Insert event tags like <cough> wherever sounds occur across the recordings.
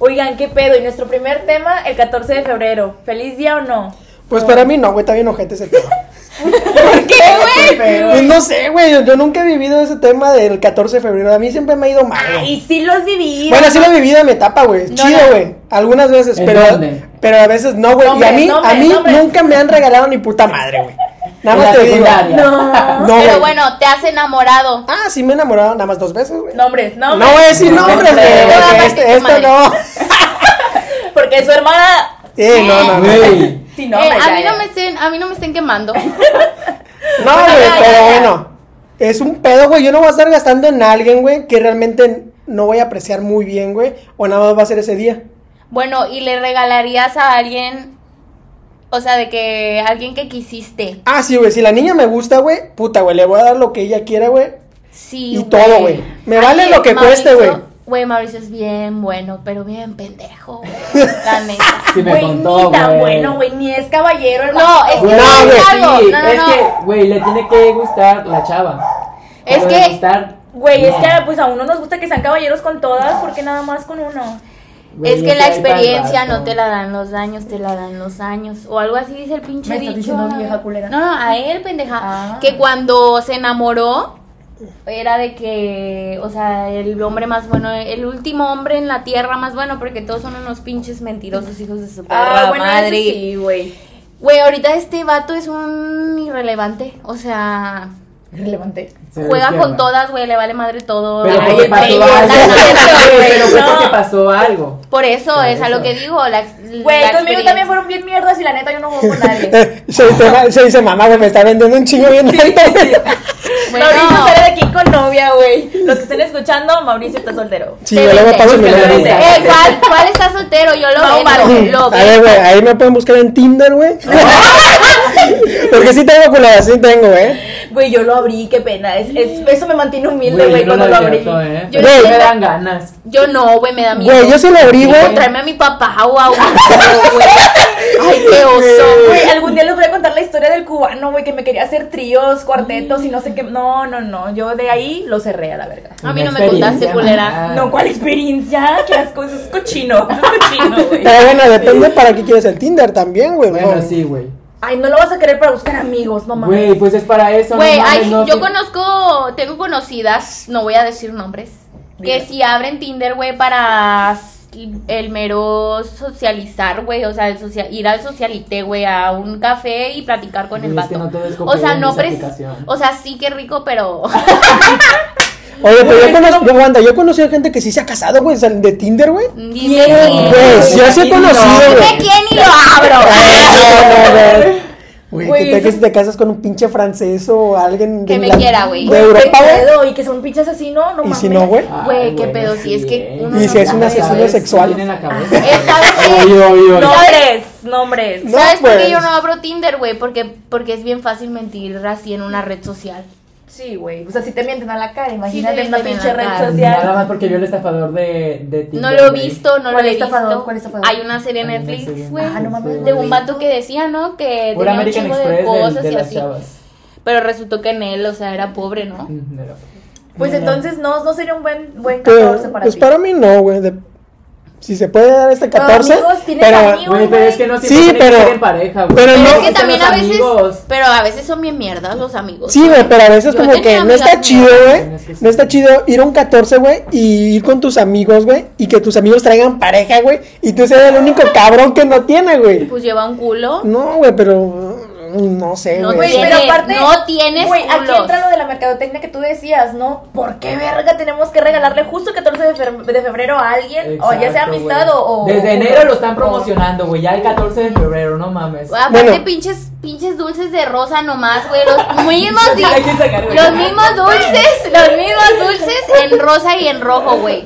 Oigan, ¿qué pedo? Y nuestro primer tema, el 14 de febrero. ¿Feliz día o no? Pues para mí no, güey, está bien ojete ese tema. ¿Por qué, <laughs> güey? Pues no sé, güey, yo, nunca he vivido ese tema del 14 de febrero. A mí siempre me ha ido mal. Y sí los viví. Bueno, sí lo he vivido en mi etapa, güey. No, Chido, no. güey. Algunas veces, ¿En pero, dónde? pero a veces no, güey. Y a mí, a mí nunca me han regalado ni puta madre, güey. Nada más te digo. secundaria. No. No, Pero bueno, te has enamorado. Ah, sí me he enamorado nada más dos veces, güey. Nombres, No nombres. voy a decir nombres, güey. Este, este no. <laughs> Porque su hermana. Sí, no, no, no. Güey. Sí, Eh, a, mí no me estén, a mí no me estén quemando. <laughs> No, güey, pero ya, ya. bueno. Es un pedo, güey. Yo no voy a estar gastando en alguien, güey, que realmente no voy a apreciar muy bien, güey. O nada más va a ser ese día. Bueno, y le regalarías a alguien, o sea, de que alguien que quisiste. Ah, sí, güey. Si la niña me gusta, güey, puta, güey. Le voy a dar lo que ella quiera, güey. Sí. Y todo, güey. Me vale Ay, lo que cueste, güey. Güey, Mauricio es bien bueno, pero bien pendejo, güey. <laughs> La neta. Sí me Güey, contó, ni tan güey. bueno, güey. Ni es caballero el No, es que No, güey, sí, No, no, es no. que, güey, le tiene que gustar la chava. Es que- Güey, es que pues a uno nos gusta que sean caballeros con todas, porque nada más con uno. Es que la experiencia no te la dan los años, te la dan los años. O algo así dice el pinche Me dicho. diciendo vieja culera. No, no, a él, pendeja. Ah. Que cuando se enamoró, era de que, o sea, el hombre más bueno, el último hombre en la tierra más bueno, porque todos son unos pinches mentirosos hijos de su perra Ah, bueno, eso madre. sí, güey. Güey, ahorita este vato es un irrelevante. O sea, Relevante. Se juega con todas, güey, le vale madre todo. Pero Ay, porque pasó algo. fue <laughs> porque pasó algo. Por eso Por es a lo que digo. La, Güey, conmigo también fueron bien mierdas y la neta yo no juego con nadie. <laughs> Se, dice, se dice, mamá, güey, me está vendiendo un chingo bien. <laughs> Bueno, Mauricio sale de aquí con novia, güey. Los que estén escuchando, Mauricio está soltero. Sí, yo luego paso mi Eh, ¿cuál, ¿Cuál está soltero? Yo lo No, veo. Lo A ver, güey, ahí me pueden buscar en Tinder, güey. Porque sí tengo culada, sí tengo, eh. Güey, yo lo abrí, qué pena. Es, es- eso me mantiene humilde, Güey, cuando lo abrí. abierto, ¿eh? Yo no sí me dan ganas. Yo no, güey, me da miedo. Güey, yo se lo abrí, güey. Encontrarme a mi papá o a un güey. Ay, qué oso, Güey, algún día les voy a contar la historia del cubano, güey, que me quería hacer tríos, cuartetos y no sé qué. No, no, no. Yo de ahí lo cerré a la verga. A mí no me contaste, culera. No, ¿cuál experiencia? Qué asco, eso es cochino. Eso es cochino, güey. Pero bueno, depende para qué quieres el Tinder también, güey. Bueno, ¿no? sí, güey. Ay, no lo vas a querer para buscar amigos, no mames. Güey, pues es para eso. no Güey, ay, no yo conozco, tengo conocidas, no voy a decir nombres, que si abren Tinder, güey, para el mero socializar, güey, o sea, el social, ir al socialité, güey, a un café y platicar con el es vato. que no o sea, no pres- o sea, sí que rico, pero <laughs> <laughs> Oye, pero yo conozco, no- Wanda, yo he conocido gente que sí se ha casado, güey, de Tinder, güey. quién. Pues, yo sí he conocido, Dime quién y lo abro. <laughs> Güey, ¿qué tal que si te casas con un pinche francés o alguien de Que me la- quiera, güey. De Europa, qué güey? pedo, Y que son pinches asesino, no Y mames. si no, güey. Güey, qué pedo, si es que uno Y si es un asesino ¿Sabes? sexual. En la. <laughs> Nombres, nombres. No, ¿Sabes por qué pues. yo no abro Tinder, güey? Porque, porque es bien fácil mentir así en una red social. Sí, güey. O sea, si te mienten a la cara, imagínate te en una pinche red social. Nada más porque vio el estafador de, de Tinder, No lo he visto, no lo ¿Cuál he estafador? visto. ¿Cuál estafador? Hay una serie en Netflix, güey. Ah, no mames, de un vato que decía, ¿no? Que tenía un American chingo Express de cosas de y las así. chavas. Pero resultó que en él, o sea, era pobre, ¿no? Pues entonces no, no sería un buen, buen Pues, 14 para pues ti. para mí no, güey. Si se puede dar este Pero 14, amigos, tienes pero amigos. Güey, pero es que no siempre Sí, tiene que pero- ser en pareja, güey. pero Pero no- es que también a veces, amigos. pero a veces son bien mierdas los amigos. Sí, güey, pero a veces Yo como que no está chido, güey. Es que sí. No está chido ir a un 14, güey, y ir con tus amigos, güey, y que tus amigos traigan pareja, güey, y tú seas el único cabrón que no tiene, güey. Pues lleva un culo. No, güey, pero no sé, No güey. Tienes, pero aparte. no tienes Güey, aquí entra lo de la mercadotecnia que tú decías, ¿no? ¿Por qué verga tenemos que regalarle justo el 14 de, fe- de febrero a alguien? o ya sea amistad güey. o, Desde enero lo están promocionando, güey. Ya el 14 de febrero, no mames. Aparte, Bueno. pinches, pinches dulces de rosa nomás, güey. Los <laughs> mismos, los mismos dulces, los mismos dulces en rosa y en rojo, güey.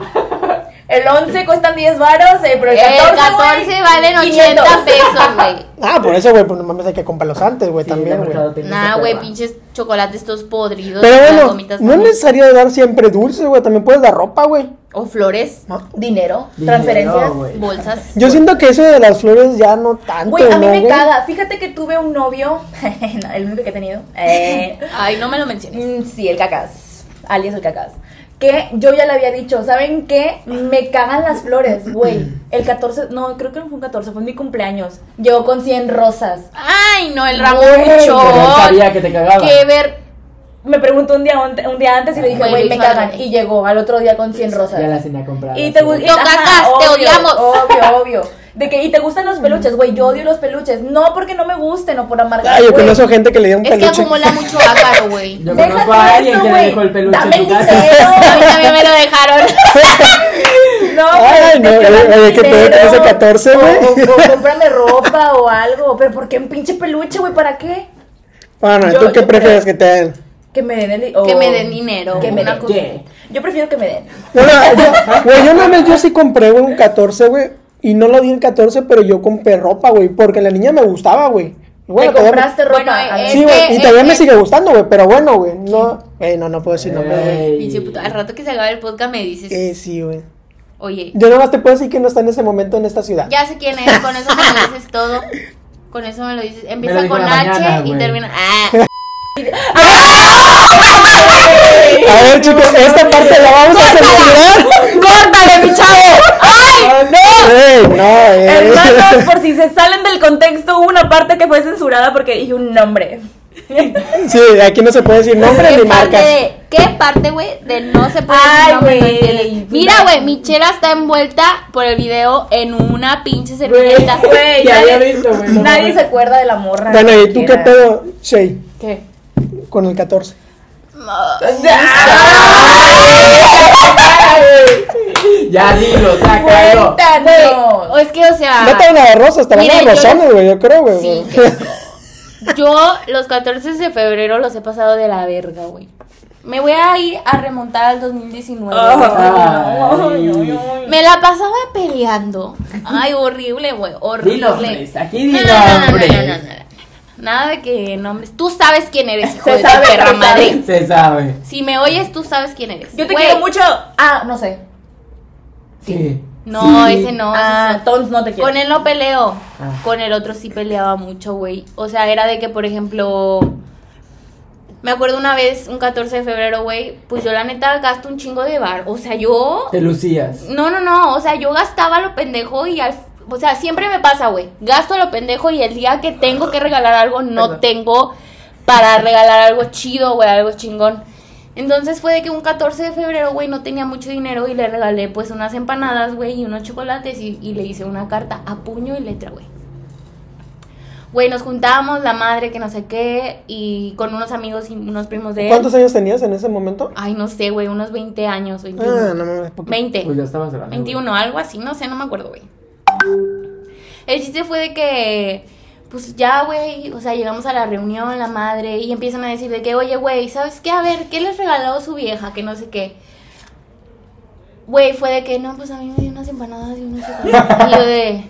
El 11 cuestan 10 varos, eh, pero el El 14, 14 güey, valen 80 500. pesos, güey. <laughs> Ah, por eso, güey, pues no mames, hay que comprarlos antes, güey, Sí, también, güey. Nah, güey, pinches chocolates todos podridos. Pero bueno, no es también. necesario dar siempre dulces, güey, también puedes dar ropa, güey. O flores, ¿no? Dinero, Dinero, transferencias. bolsas. <laughs> Yo siento que eso de las flores ya no tanto, Güey, a mí ¿no, me caga. Fíjate que tuve un novio, <laughs> el único que he tenido. Eh, Ay, no me lo menciones. mm, sí, el cacas, alias el cacas. Que yo ya le había dicho, ¿saben qué? Me cagan las flores, güey. <clears throat> El 14, no, creo que no fue un 14, fue mi cumpleaños. Llegó con 100 rosas. Ay, no, el Pero él sabía que te cagaba. Que ver. Me preguntó un día, un día antes y le dije, Güey, lo me cagan. Y llegó al otro día con 100 rosas. Ya las tenía compradas. Y te sí. gusta. No, cacas, te odiamos. Obvio, obvio. De que, y te gustan los peluches, güey. Yo odio los peluches. No porque no me gusten o por amargar. Ay, yo güey. conozco gente que le dio un Es que peluche. acumula mucho ácaro, güey. <laughs> Yo Deja conozco a alguien eso, que le güey. dejó el peluche Dame en el su casa. dinero. A mí también me lo dejaron. <laughs> No, Ay, no, oye, que te dé dinero, ese 14, o- güey. O, o <laughs> cómprame ropa o algo. Pero ¿por qué un pinche peluche, güey? ¿Para qué? Bueno, Yo- ¿tú qué prefieres creo- que te den? Que me den el. Que o- me den dinero. Que me den. Yo prefiero que me den. Bueno, yo, güey, yo una vez yo sí compré, un 14, güey. Y no lo di el 14, pero yo compré ropa, güey. Porque la niña me gustaba, güey. Bueno, ¿Te compraste ropa? Bueno, es Sí, güey. Y todavía es me sigue gustando, güey. Pero bueno, güey. No. Güey, no, no puedo decir nombre, güey. Al rato que se acabe el podcast me dices, Eh, sí, güey. oye, Yo nada más te puedo decir que no está en ese momento en esta ciudad. ya sé quién es, con eso me lo dices todo. Con eso me lo dices. Empieza con en H mañana, y termina. Ah, <laughs> A ver, chicos, esta parte la vamos a censurar. ¡Córtale, mi chavo! No, eh. Hermanos, por si se salen del contexto, hubo una parte que fue censurada porque dije un nombre. Sí, aquí no se puede decir nombre ¿Qué ni marcas. de, ¿Qué parte, güey, de no se puede Ay, decir nombre, no? Mira, güey, Michela está envuelta por el video en una pinche servilleta. Güey, ya nadie- había visto, güey. no Nadie se acuerda de la morra. Bueno, ¿y tú qué pedo, Shay, ¿Qué? con el 14? Ya dilo, sácalo. Cuéntanos. O es que, o sea. No te van a dar rosas, te van a rosones, güey, yo creo, güey. Sí. Yo los 14 de febrero los he pasado de la verga, güey. Me voy a ir a remontar al 2019. Ay, güey. ay, ay, ay. Me la pasaba peleando. Ay, horrible, güey, horrible. Di nombres, aquí di No, no, no. Nada de que nombres. Tú sabes quién eres, hijo Se de tu sabe, perra se madre. sabe. Se sabe. Si me oyes, tú sabes quién eres. Yo te quiero mucho. Ah, no sé. Sí. No, Sí. ese no. ah, entonces no te quiero. Con él no peleo. Ah. Con el otro sí peleaba mucho, güey. O sea, era de que, por ejemplo. Me acuerdo una vez, un 14 de febrero, güey. Pues yo, la neta, gasto un chingo de bar. O sea, yo. Te lucías. No, no, no. O sea, yo gastaba lo pendejo y al. O sea, siempre me pasa, güey. Gasto lo pendejo y el día que tengo que regalar algo, no Perdón. tengo para regalar algo chido, güey, algo chingón. Entonces fue de que un 14 de febrero, güey, no tenía mucho dinero y le regalé pues unas empanadas, güey, y unos chocolates y, y le hice una carta a puño y letra, güey. Güey, nos juntábamos, la madre, que no sé qué, y con unos amigos y unos primos de él. ¿Cuántos años tenías en ese momento? Ay, no sé, güey, unos 20 años, 21. Ah, no mames, poquito. 20. Pues ya estabas grande. 21, algo así, no sé, no me acuerdo, güey. El chiste fue de que, pues ya, güey, o sea, llegamos a la reunión, la madre, y empiezan a decir de que, oye, güey, ¿sabes qué? A ver, ¿qué les regaló su vieja? Que no sé qué. Güey, fue de que, no, pues a mí me dio unas empanadas y unos. Y yo de...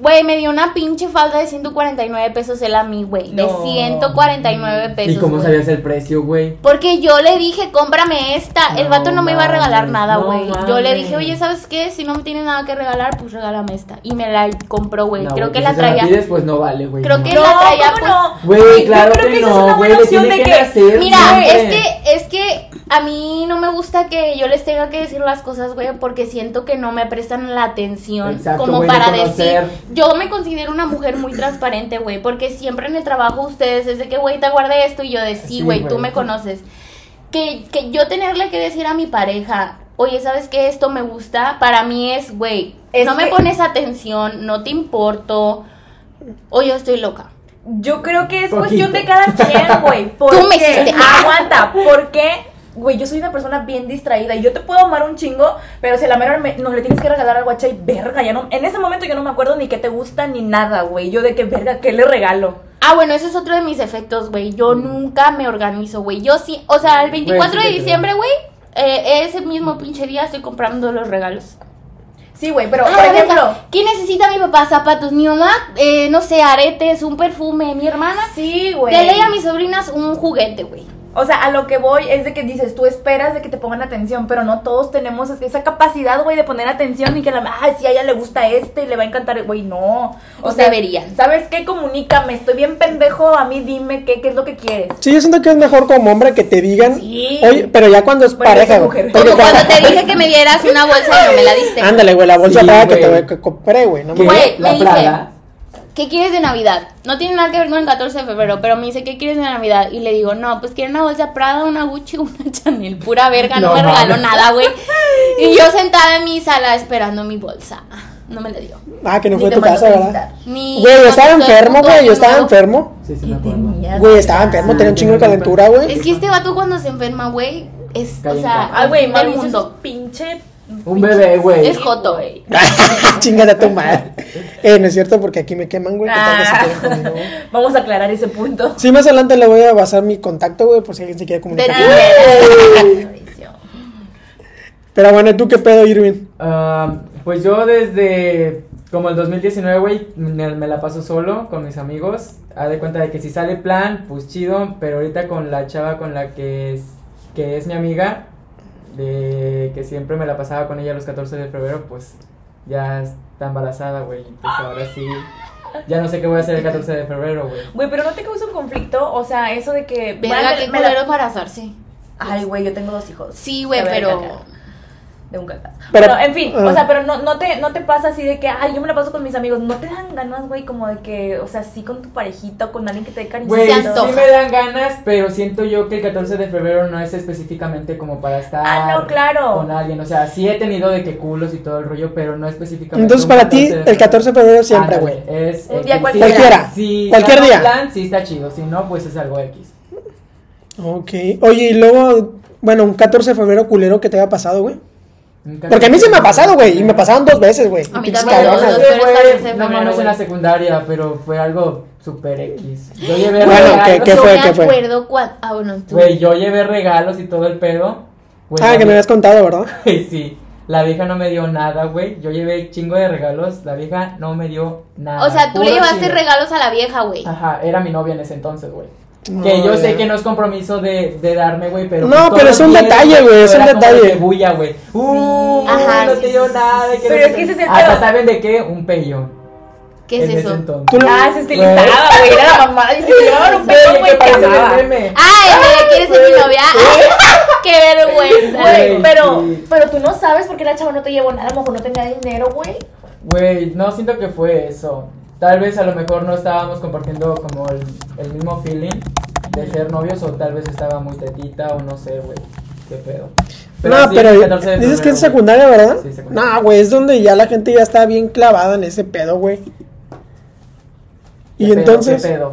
Güey, me dio una pinche falda de 149 pesos él a mí, güey. De No. 149 pesos. ¿Y cómo güey. sabías el precio, güey? Porque yo le dije, cómprame esta. el vato no me iba a regalar nada, no güey. yo le dije, oye, ¿sabes qué? Si no me tienes nada que regalar, pues regálame esta. Y me la compró, güey. No, Creo güey, que pues la si traía. pues no vale, güey. Creo no. que No, la traía, ¿cómo pues- no? Güey, claro yo creo que no, es una güey, buena le opción tiene de que que. nacer. Mira, es que, es que a mí no me gusta que yo les tenga que decir las cosas, güey, porque siento que no me prestan la atención Exacto, como güey, para decir. Yo me considero una mujer muy transparente, güey, porque siempre en el trabajo ustedes es de que, güey, te guardé esto y yo de sí, Sí, güey, tú me conoces. Que, que yo tenerle que decir a mi pareja, oye, ¿sabes qué? Esto me gusta, para mí es, güey, Es no me que- pones atención, no te importo, o yo estoy loca. Yo creo que es Poquito. cuestión de cada quien, güey. ¿Por <laughs> Tú me qué? hiciste- Aguanta, porque, güey, yo soy una persona bien distraída y yo te puedo amar un chingo, pero si a la mera me- no le tienes que regalar algo a Chay, verga, ya no. En ese momento yo no me acuerdo ni qué te gusta ni nada, güey. Yo de qué verga, ¿qué le regalo? Ah, bueno, ese es otro de mis efectos, güey. Yo nunca me organizo, güey. Yo sí, o sea, el 24 Güey, sí de te diciembre, güey, eh, ese mismo pinche día estoy comprando los regalos. Sí, güey, pero Ah, por venga, ejemplo. ¿Qué necesita mi papá? Zapatos. Mi mamá, eh, no sé, aretes, un perfume. Mi hermana, Sí, güey. de ley a mis sobrinas un juguete, güey. O sea, a lo que voy es de que dices, tú esperas de que te pongan atención, pero no todos tenemos es- esa capacidad, güey, de poner atención y que la, ay, si a ella le gusta este y le va a encantar, güey, no. O sea, deberían. ¿sabes qué? Comunícame, estoy bien pendejo, a mí dime qué, qué es lo que quieres. Sí, yo siento que es mejor como hombre que te digan. Sí. Oye, pero ya cuando es Bueno, pareja, mujer. Como cuando te dije que me dieras una bolsa y no me la diste. Ándale, güey, la bolsa Sí, que te que compré, güey. No mames. Güey, La me Prada. ¿Qué quieres de Navidad? No tiene nada que ver con el 14 de febrero, pero me dice, ¿qué quieres de Navidad? Y le digo, no, pues quiero una bolsa Prada, una Gucci, <laughs> una Chanel, pura verga, no, No me regaló nada, güey. Y yo <laughs> sentada en mi sala esperando mi bolsa. No me la dio. Ah, que no Ni fue tu casa. ¿verdad? Güey, yo estaba enfermo, güey. Yo estaba. Sí, enfermo. sí, ¿Qué me? Güey, estaba enfermo, Sí, tenía un chingo de calentura, güey. Es que este vato cuando se enferma, güey, es, o sea, Ay, güey, mundo. pinche... Un bebé, güey. Es joto. güey. <laughs> Chingada tu madre. Eh, no es cierto porque aquí me queman, güey. Ah. <laughs> Vamos a aclarar ese punto. Sí, más adelante le voy a basar mi contacto, güey, por si alguien se quiere comunicar. <laughs> Pero bueno, ¿tú qué pedo, Irving? Ah, pues yo desde como el 2019, güey, me, me la paso solo con mis amigos. Haz de cuenta de que si sale plan, pues chido, pero ahorita con la chava con la que es, que es mi amiga, de que siempre me la pasaba con ella los 14 de febrero, pues ya está embarazada, güey. Pues ahora sí, ya no sé qué voy a hacer el 14 de febrero, güey. Güey, pero no te causa un conflicto, o sea, eso de que... Verga, qué me la- embarazarse. Ay, güey, yo tengo dos hijos. Sí, güey, pero... De un caca. Pero- en fin, ah. o sea, pero no, no, te, no te pasa así de que, ay, yo me la paso con mis amigos. No te dan ganas, güey, como de que, o sea, sí con tu parejita o con alguien que te dé cariño. Güey, sí me dan ganas, pero siento yo que el 14 de febrero no es específicamente como para estar Ah, no, claro. con alguien. O sea, sí he tenido de que culos y todo el rollo, pero no específicamente. Entonces, para ti, 14 de el 14 de febrero siempre, güey. Es Un día Sí, cualquiera. Cualquiera. Si Cualquier día. plan, sí está chido. Si no, pues es algo X. Ok. Oye, y luego, bueno, un 14 de febrero culero que te haya pasado, güey. Porque a mí se me ha 14 pasado, güey. Y me pasaron dos veces, güey. A mí también, dos güey. veces. Ese Pero es 14 de fue, no mames, en la secundaria, pero fue algo super X. Yo llevé Bueno, regalos. ¿qué- qué yo fue? me ¿Qué fue? acuerdo cuando... Ah, bueno, tú. Güey, yo llevé regalos y todo el pedo. Güey, Ah, que me habías contado, ¿verdad? <laughs> Sí. La vieja no me dio nada, güey. Yo llevé chingo de regalos. La vieja no me dio nada. O sea, tú le llevaste chingo. regalos a la vieja, güey. Ajá, era mi novia en ese entonces, güey. Que yo sé que no es compromiso de, de darme, güey, pero. No, pues, pero es un detalle, güey, es un detalle. bulla, güey. Uh, Ajá, no sí, te dio sí, nada. que Pero es que ese es el Hasta pedo. saben de qué? Un pellón. ¿Qué es eso? Tú lo- Ah, se estilizaba, güey, era la mamá. Y se llevaban un Güey, pedo, güey, que meme. ¡Ay, me quieres ser mi novia! ¡Qué vergüenza! Güey, pero, sí. pero tú no sabes por qué la chava no te llevó nada, a lo mejor no tenía dinero, güey. Güey, no siento que fue eso. Tal vez a lo mejor no estábamos compartiendo como el, el mismo feeling de ser novios o tal vez estaba muy tetita o no sé, güey. Qué pedo. no, sí, pero 14 de dices que es secundaria, ¿verdad? Sí, secundaria. No, güey, es donde ya la gente ya está bien clavada en ese pedo, güey. ¿Qué Y pedo, entonces, ¿Qué pedo?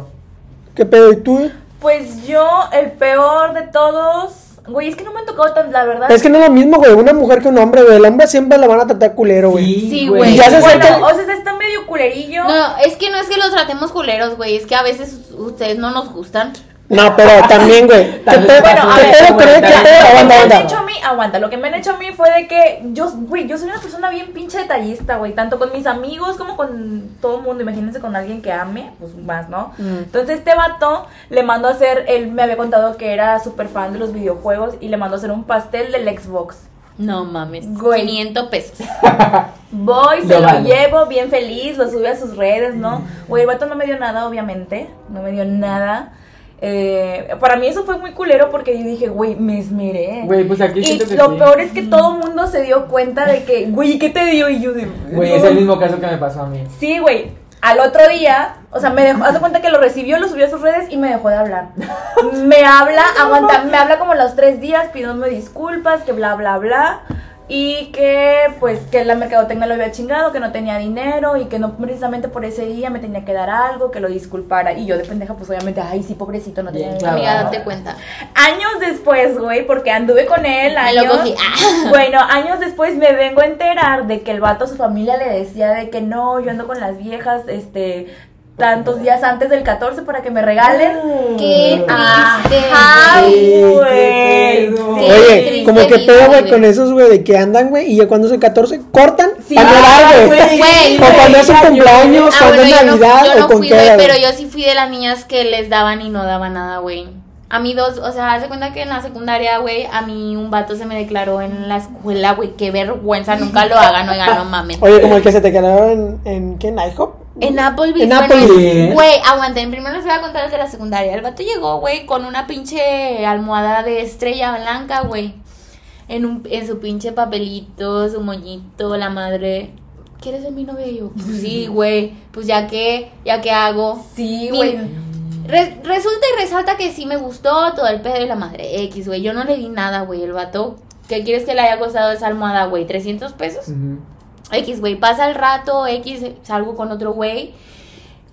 ¿qué pedo? ¿Y tú? Pues yo, el peor de todos. Güey, es que no me han tocado tan, la verdad. Es que no es lo mismo, güey, una mujer que un hombre, güey. El hombre siempre la van a tratar culero, güey. Sí, güey. Y ya se Bueno, acerca- o sea, está medio culerillo. No, es que no es que los tratemos culeros, güey. Es que a veces ustedes no nos gustan. No, pero también, güey. <laughs> ¿Qué pedo? Bueno, a ¿Qué ver, pedo? ¿Qué pedo? Lo que Aguanta, me han aguanta. hecho a mí, aguanta, lo que me han hecho a mí fue de que yo, güey, yo soy una persona bien pinche detallista, güey, tanto con mis amigos como con todo el mundo, imagínense con alguien que ame, pues más, ¿no? Mm. Entonces este vato le mandó a hacer, él me había contado que era súper fan de los videojuegos y le mandó a hacer un pastel del Xbox. No mames. Güey. 500 pesos. <laughs> Voy, se Lo lo vale. llevo bien feliz, lo sube a sus redes, ¿no? Güey, el vato no me dio nada, obviamente, no me dio nada. Eh, para mí eso fue muy culero porque yo dije, güey, me esmeré. Güey, pues aquí Y que lo sí. peor es que todo el mundo se dio cuenta de que, güey, ¿qué te dio? Y yo Güey, es el mismo caso que me pasó a mí. Sí, güey. Al otro día, o sea, me dejó, hace cuenta que lo recibió, lo subió a sus redes y me dejó de hablar. <laughs> Me habla, <laughs> aguanta, me habla como los tres días pidiéndome disculpas, que bla, bla, bla. Y que, pues, que la mercadotecnia lo había chingado, que no tenía dinero y que no precisamente por ese día me tenía que dar algo, que lo disculpara. Y yo de pendeja, pues obviamente, ay, sí, pobrecito, no tenía dinero. Amiga, date cuenta. Años después, güey, porque anduve con él Me años. lo cogí. Ah. <laughs> Bueno, años después me vengo a enterar de que el vato a su familia le decía de que no, yo ando con las viejas, este, tantos días antes del 14 para que me regalen. Qué triste. Ajá, güey. Oye, como que pedo, güey, con esos, güey, de que andan, güey, y ya cuando es el 14, cortan Sí. para no Ah, dar, güey. O cuando es su cumpleaños, Ah, cuando bueno, es yo no, Navidad, yo no o con fui, qué, pero yo sí fui de las niñas que les daban y no daban nada, güey. A mí dos, o sea, hace cuenta que en la secundaria, güey, a mí un vato se me declaró en la escuela, güey, qué vergüenza, nunca lo hagan, oigan, no mames. Oye, como el que se te quedó en, en ¿qué? ¿En IHOP? En Applebee's, En Applebee's. Güey, aguanten, primero les voy a contar el de la secundaria. El vato llegó, güey, con una pinche almohada de estrella blanca, güey. En, un, en su pinche papelito, su moñito, la madre. ¿Quieres ser mi novia? Y yo, pues sí, <laughs> güey. Pues ya que, ya que hago. Sí, güey. Re- resulta y resalta que sí me gustó todo el pedo y la madre X, güey. Yo no le di nada, güey. El vato, ¿qué quieres que le haya costado esa almohada, güey? ¿300 pesos? Ujú. X, güey, pasa el rato, X, salgo con otro güey.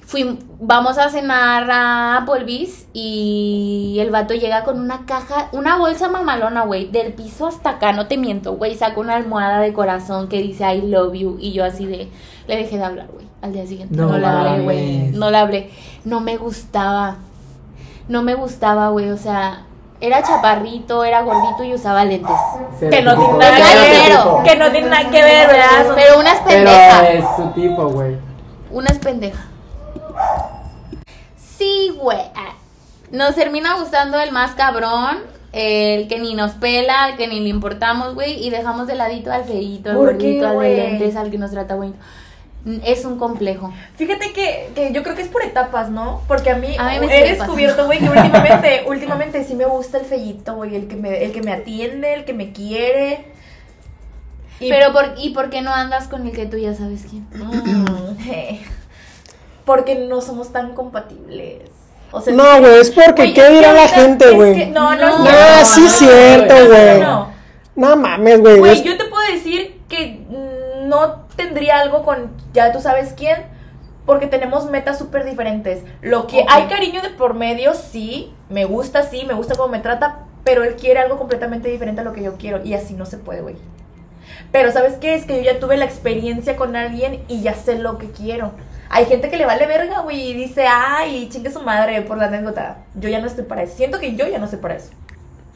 Fui, vamos a cenar a Applebee's y el vato llega con una caja, una bolsa mamalona, güey, del piso hasta acá, no te miento, güey, saca una almohada de corazón que dice I love you y yo así de, le dejé de hablar, güey, al día siguiente, no, No le hablé, güey, no le hablé, no me gustaba, no me gustaba, güey, o sea, era chaparrito, era gordito y usaba lentes. Que no tiene nada que ver. Que no tiene nada que ver, ¿verdad? Pero una es Pero pendeja. es su tipo, güey. Una es pendeja. Sí, güey. Nos termina gustando el más cabrón, el que ni nos pela, el que ni le importamos, güey, y dejamos de ladito al feito, al ¿Por qué, gordito, al de lentes, al que nos trata bonito. Es un complejo. Fíjate que, que yo creo que es por etapas, ¿no? Porque a mí, A mí me he descubierto, güey, que últimamente, últimamente sí me gusta el fellito, güey, el que me, el que me atiende, el que me quiere. Y- Pero, por, ¿y por qué no andas con el que tú ya sabes quién? <clears throat> Porque no somos tan compatibles. O sea, No, güey, es porque Güey, ¿qué dirá la gente, güey? No, no, No, No, cierto. sí es cierto, no, güey. No, no, No mames, güey. Güey, es- yo te puedo decir que mm, no tendría algo con ya tú sabes quién, porque tenemos metas súper diferentes. Lo que hay cariño de por medio, sí, me gusta, sí, me gusta cómo me trata, pero él quiere algo completamente diferente a lo que yo quiero y así no se puede, güey. Pero ¿sabes qué? Es que yo ya tuve la experiencia con alguien y ya sé lo que quiero. Hay gente que le vale verga, güey, y dice, ay, chingue su madre por la anécdota. Yo ya no estoy para eso. Siento que yo ya no estoy para eso.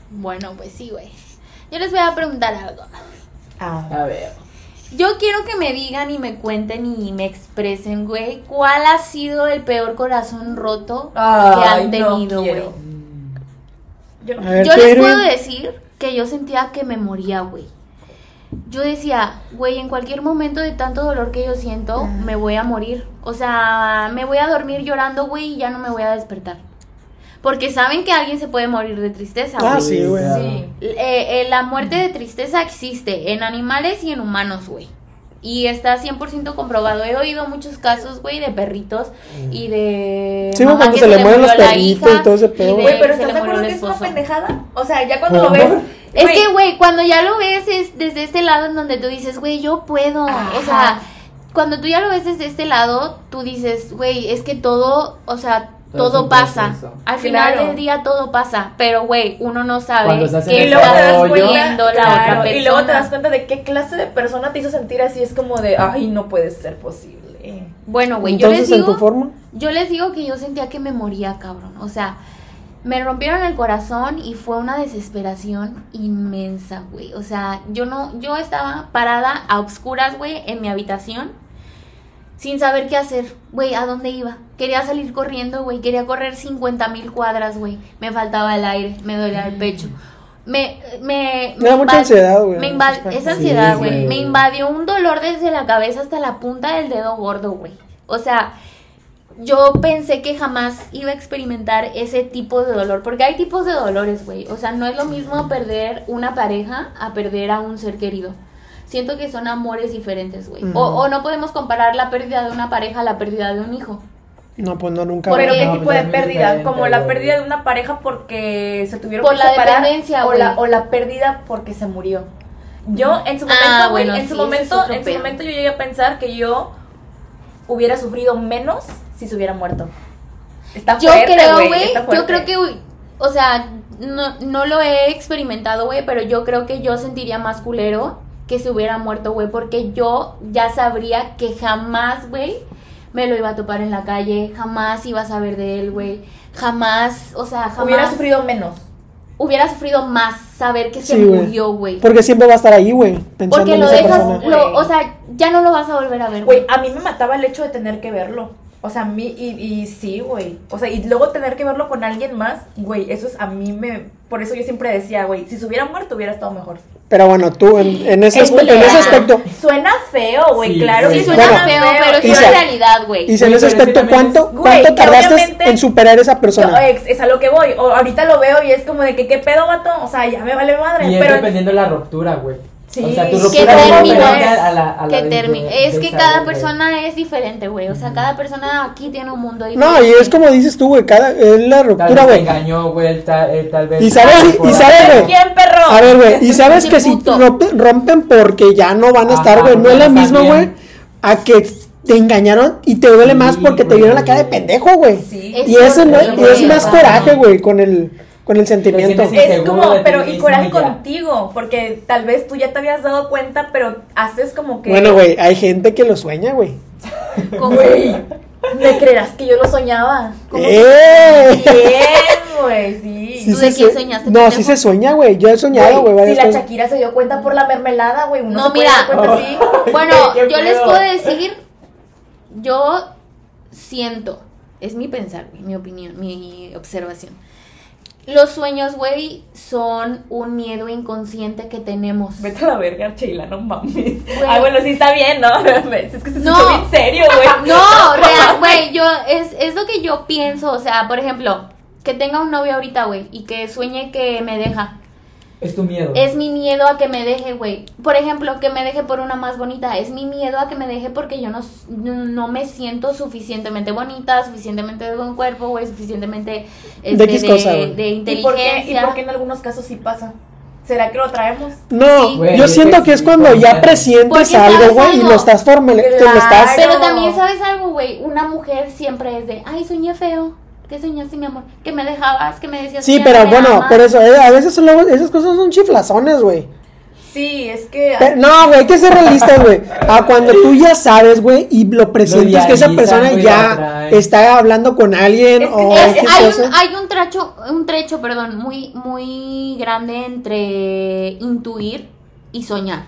Bueno, pues sí, güey. Yo les voy a preguntar algo. Ah. A ver. Yo quiero que me digan y me cuenten y me expresen, güey, cuál ha sido el peor corazón roto que han tenido, güey. Yo ver, Yo ¿qué les puedo decir que yo sentía que me moría, güey. Yo decía, güey, en cualquier momento de tanto dolor que yo siento, me voy a morir. O sea, me voy a dormir llorando, güey, y ya no me voy a despertar. Porque saben que alguien se puede morir de tristeza, Ah, sí, güey. Sí. Eh, eh, la muerte de tristeza existe en animales y en humanos, güey. Y está 100% comprobado. He oído muchos casos, güey, de perritos y de. Sí, mamá cuando que se le mueren los perritos hija y todo ese pedo. Güey, pero ¿estás de acuerdo que es una pendejada? O sea, ya cuando lo ves. Es que, güey, cuando ya lo ves es desde este lado en donde tú dices, güey, yo puedo. O sea, cuando tú ya lo ves desde este lado, tú dices, güey, es que todo, o sea, Todo pasa. proceso. Al final Claro. del día todo pasa. Pero, güey, uno no sabe estás qué Y luego te das cuenta, la otra claro, persona. y luego te das cuenta de qué clase de persona te hizo sentir así. Es como de, ay, no puede ser posible. Bueno, güey, yo les Entonces, en digo. tu forma. Yo les digo que yo sentía que me moría, cabrón. O sea, me rompieron el corazón y fue una desesperación inmensa, güey. O sea, yo no, yo estaba parada a obscuras, güey, en mi habitación, sin saber qué hacer, güey, a dónde iba. Quería salir corriendo, güey, quería correr 50 mil cuadras, güey. Me faltaba el aire, me dolía el pecho. Me, me, Me da mucha ansiedad, güey, Me es ansiedad, güey. me invadió un dolor desde la cabeza hasta la punta del dedo gordo, güey. O sea, yo pensé que jamás iba a experimentar ese tipo de dolor, porque hay tipos de dolores, güey. O sea, no es lo mismo perder una pareja a perder a un ser querido. Siento que son amores diferentes, güey. O, o no podemos comparar la pérdida de una pareja a la pérdida de un hijo. No, pues no, nunca. Pero güey. qué tipo de pérdida, como la pérdida de una pareja porque se tuvieron Por que la separar dependencia, o la, güey. o la pérdida porque se murió. Yo en su Ah, momento, güey, bueno, en sí, su momento, en su momento yo llegué a pensar que yo hubiera sufrido menos si se hubiera muerto. Está Yo fuerte, creo, güey, yo creo que, o sea, no, no lo he experimentado, güey, pero yo creo que yo sentiría más culero que se hubiera muerto, güey, porque yo ya sabría que jamás, güey, me lo iba a topar en la calle, jamás iba a saber de él, güey, jamás, o sea, jamás hubiera sufrido menos. hubiera sufrido más saber que se murió, güey. Porque siempre va a estar ahí, güey. Porque en lo esa dejas, lo- o sea, ya no lo vas a volver a ver, Güey, a mí me mataba el hecho de tener que verlo. O sea, a mí, y, y sí, güey. O sea, y luego tener que verlo con alguien más, güey, eso es a mí me. Por eso yo siempre decía, güey, si se hubiera muerto hubiera estado mejor. Pero bueno, tú en, en ese, Es aspe- en ese aspecto, Suena feo, güey, Sí, claro. Sí, suena Bueno, feo, pero es una realidad, güey. y en ese aspecto, ¿cuánto, Güey, cuánto tardaste en superar esa Yo, persona? es, es a lo que voy. O, ahorita lo veo y es como de que, ¿qué pedo, vato? O sea, ya me vale madre. Y es pero dependiendo de la ruptura, güey. Sí. O sea, tu ¿Qué es término? a la, a la de- es que cada persona es diferente, güey. O sea, cada persona aquí tiene un mundo diferente. No, y es como dices tú, güey, cada, es la ruptura, te güey. engañó, güey, tal, eh, tal vez. Y sabes, y- y sabes, güey. ¿Quién, perro? A ver, güey, y sabes que si rompen, rompen porque ya no van a Ajá, estar, güey, no es están mismo, güey, a que te engañaron y te duele Sí, más porque te güey. vieron la cara de pendejo, güey. Sí. Es Y eso es güey. más coraje, güey, con el, con el sentimiento. Es como, pero y coraje contigo, porque tal vez tú ya te habías dado cuenta, pero haces como que... Bueno, güey, hay gente que lo sueña, güey. <laughs> Como- Güey, ¿me creerás que yo lo soñaba? ¡Eh! <laughs> Bien, güey, sí. Sí ¿Tú de se quién soñaste, No, sí se sueña, güey. Yo he soñado, güey, si la. Shakira se dio cuenta por la mermelada, güey, uno No, se puede mira. dar cuenta así. <laughs> Bueno, ¿Qué yo les puedo decir, yo siento, es mi pensar, güey, mi opinión, mi observación. Los sueños, güey, son un miedo inconsciente que tenemos. Vete a la verga, Sheila, no mames. Ah, bueno, sí está bien, ¿no? <laughs> Es que se No. bien serio, güey. <laughs> No, real, güey, yo, es, es lo que yo pienso, o sea, por ejemplo, que tenga un novio ahorita, güey, y que sueñe que me deja. Es tu miedo. Es mi miedo a que me deje, güey. Por ejemplo, que me deje por una más bonita. Es mi miedo a que me deje porque yo no, no me siento suficientemente bonita, suficientemente de buen cuerpo, güey, suficientemente este, X cosa, güey. de ¿Y por, qué, ¿Y inteligencia. por qué en algunos casos sí pasa? ¿Será que lo traemos? No, Sí. Yo siento que es cuando ya presientes algo, güey, y lo estás formando, lo estás... Claro. Pero también, ¿sabes algo, güey? Una mujer siempre es de, ay, soñé feo. ¿Qué soñaste, mi amor? Que me dejabas, que me decías Sí, que pero me bueno, amas. pero eso, eh, a veces luego- esas cosas son chiflazones, güey. Sí, es que... Pero- No, güey, hay que ser realistas, güey. A cuando tú ya sabes, güey, y lo presientes que esa persona ya está hablando con alguien Es que o es- hay, un, hay un trecho, un trecho, perdón, muy, muy grande entre intuir y soñar.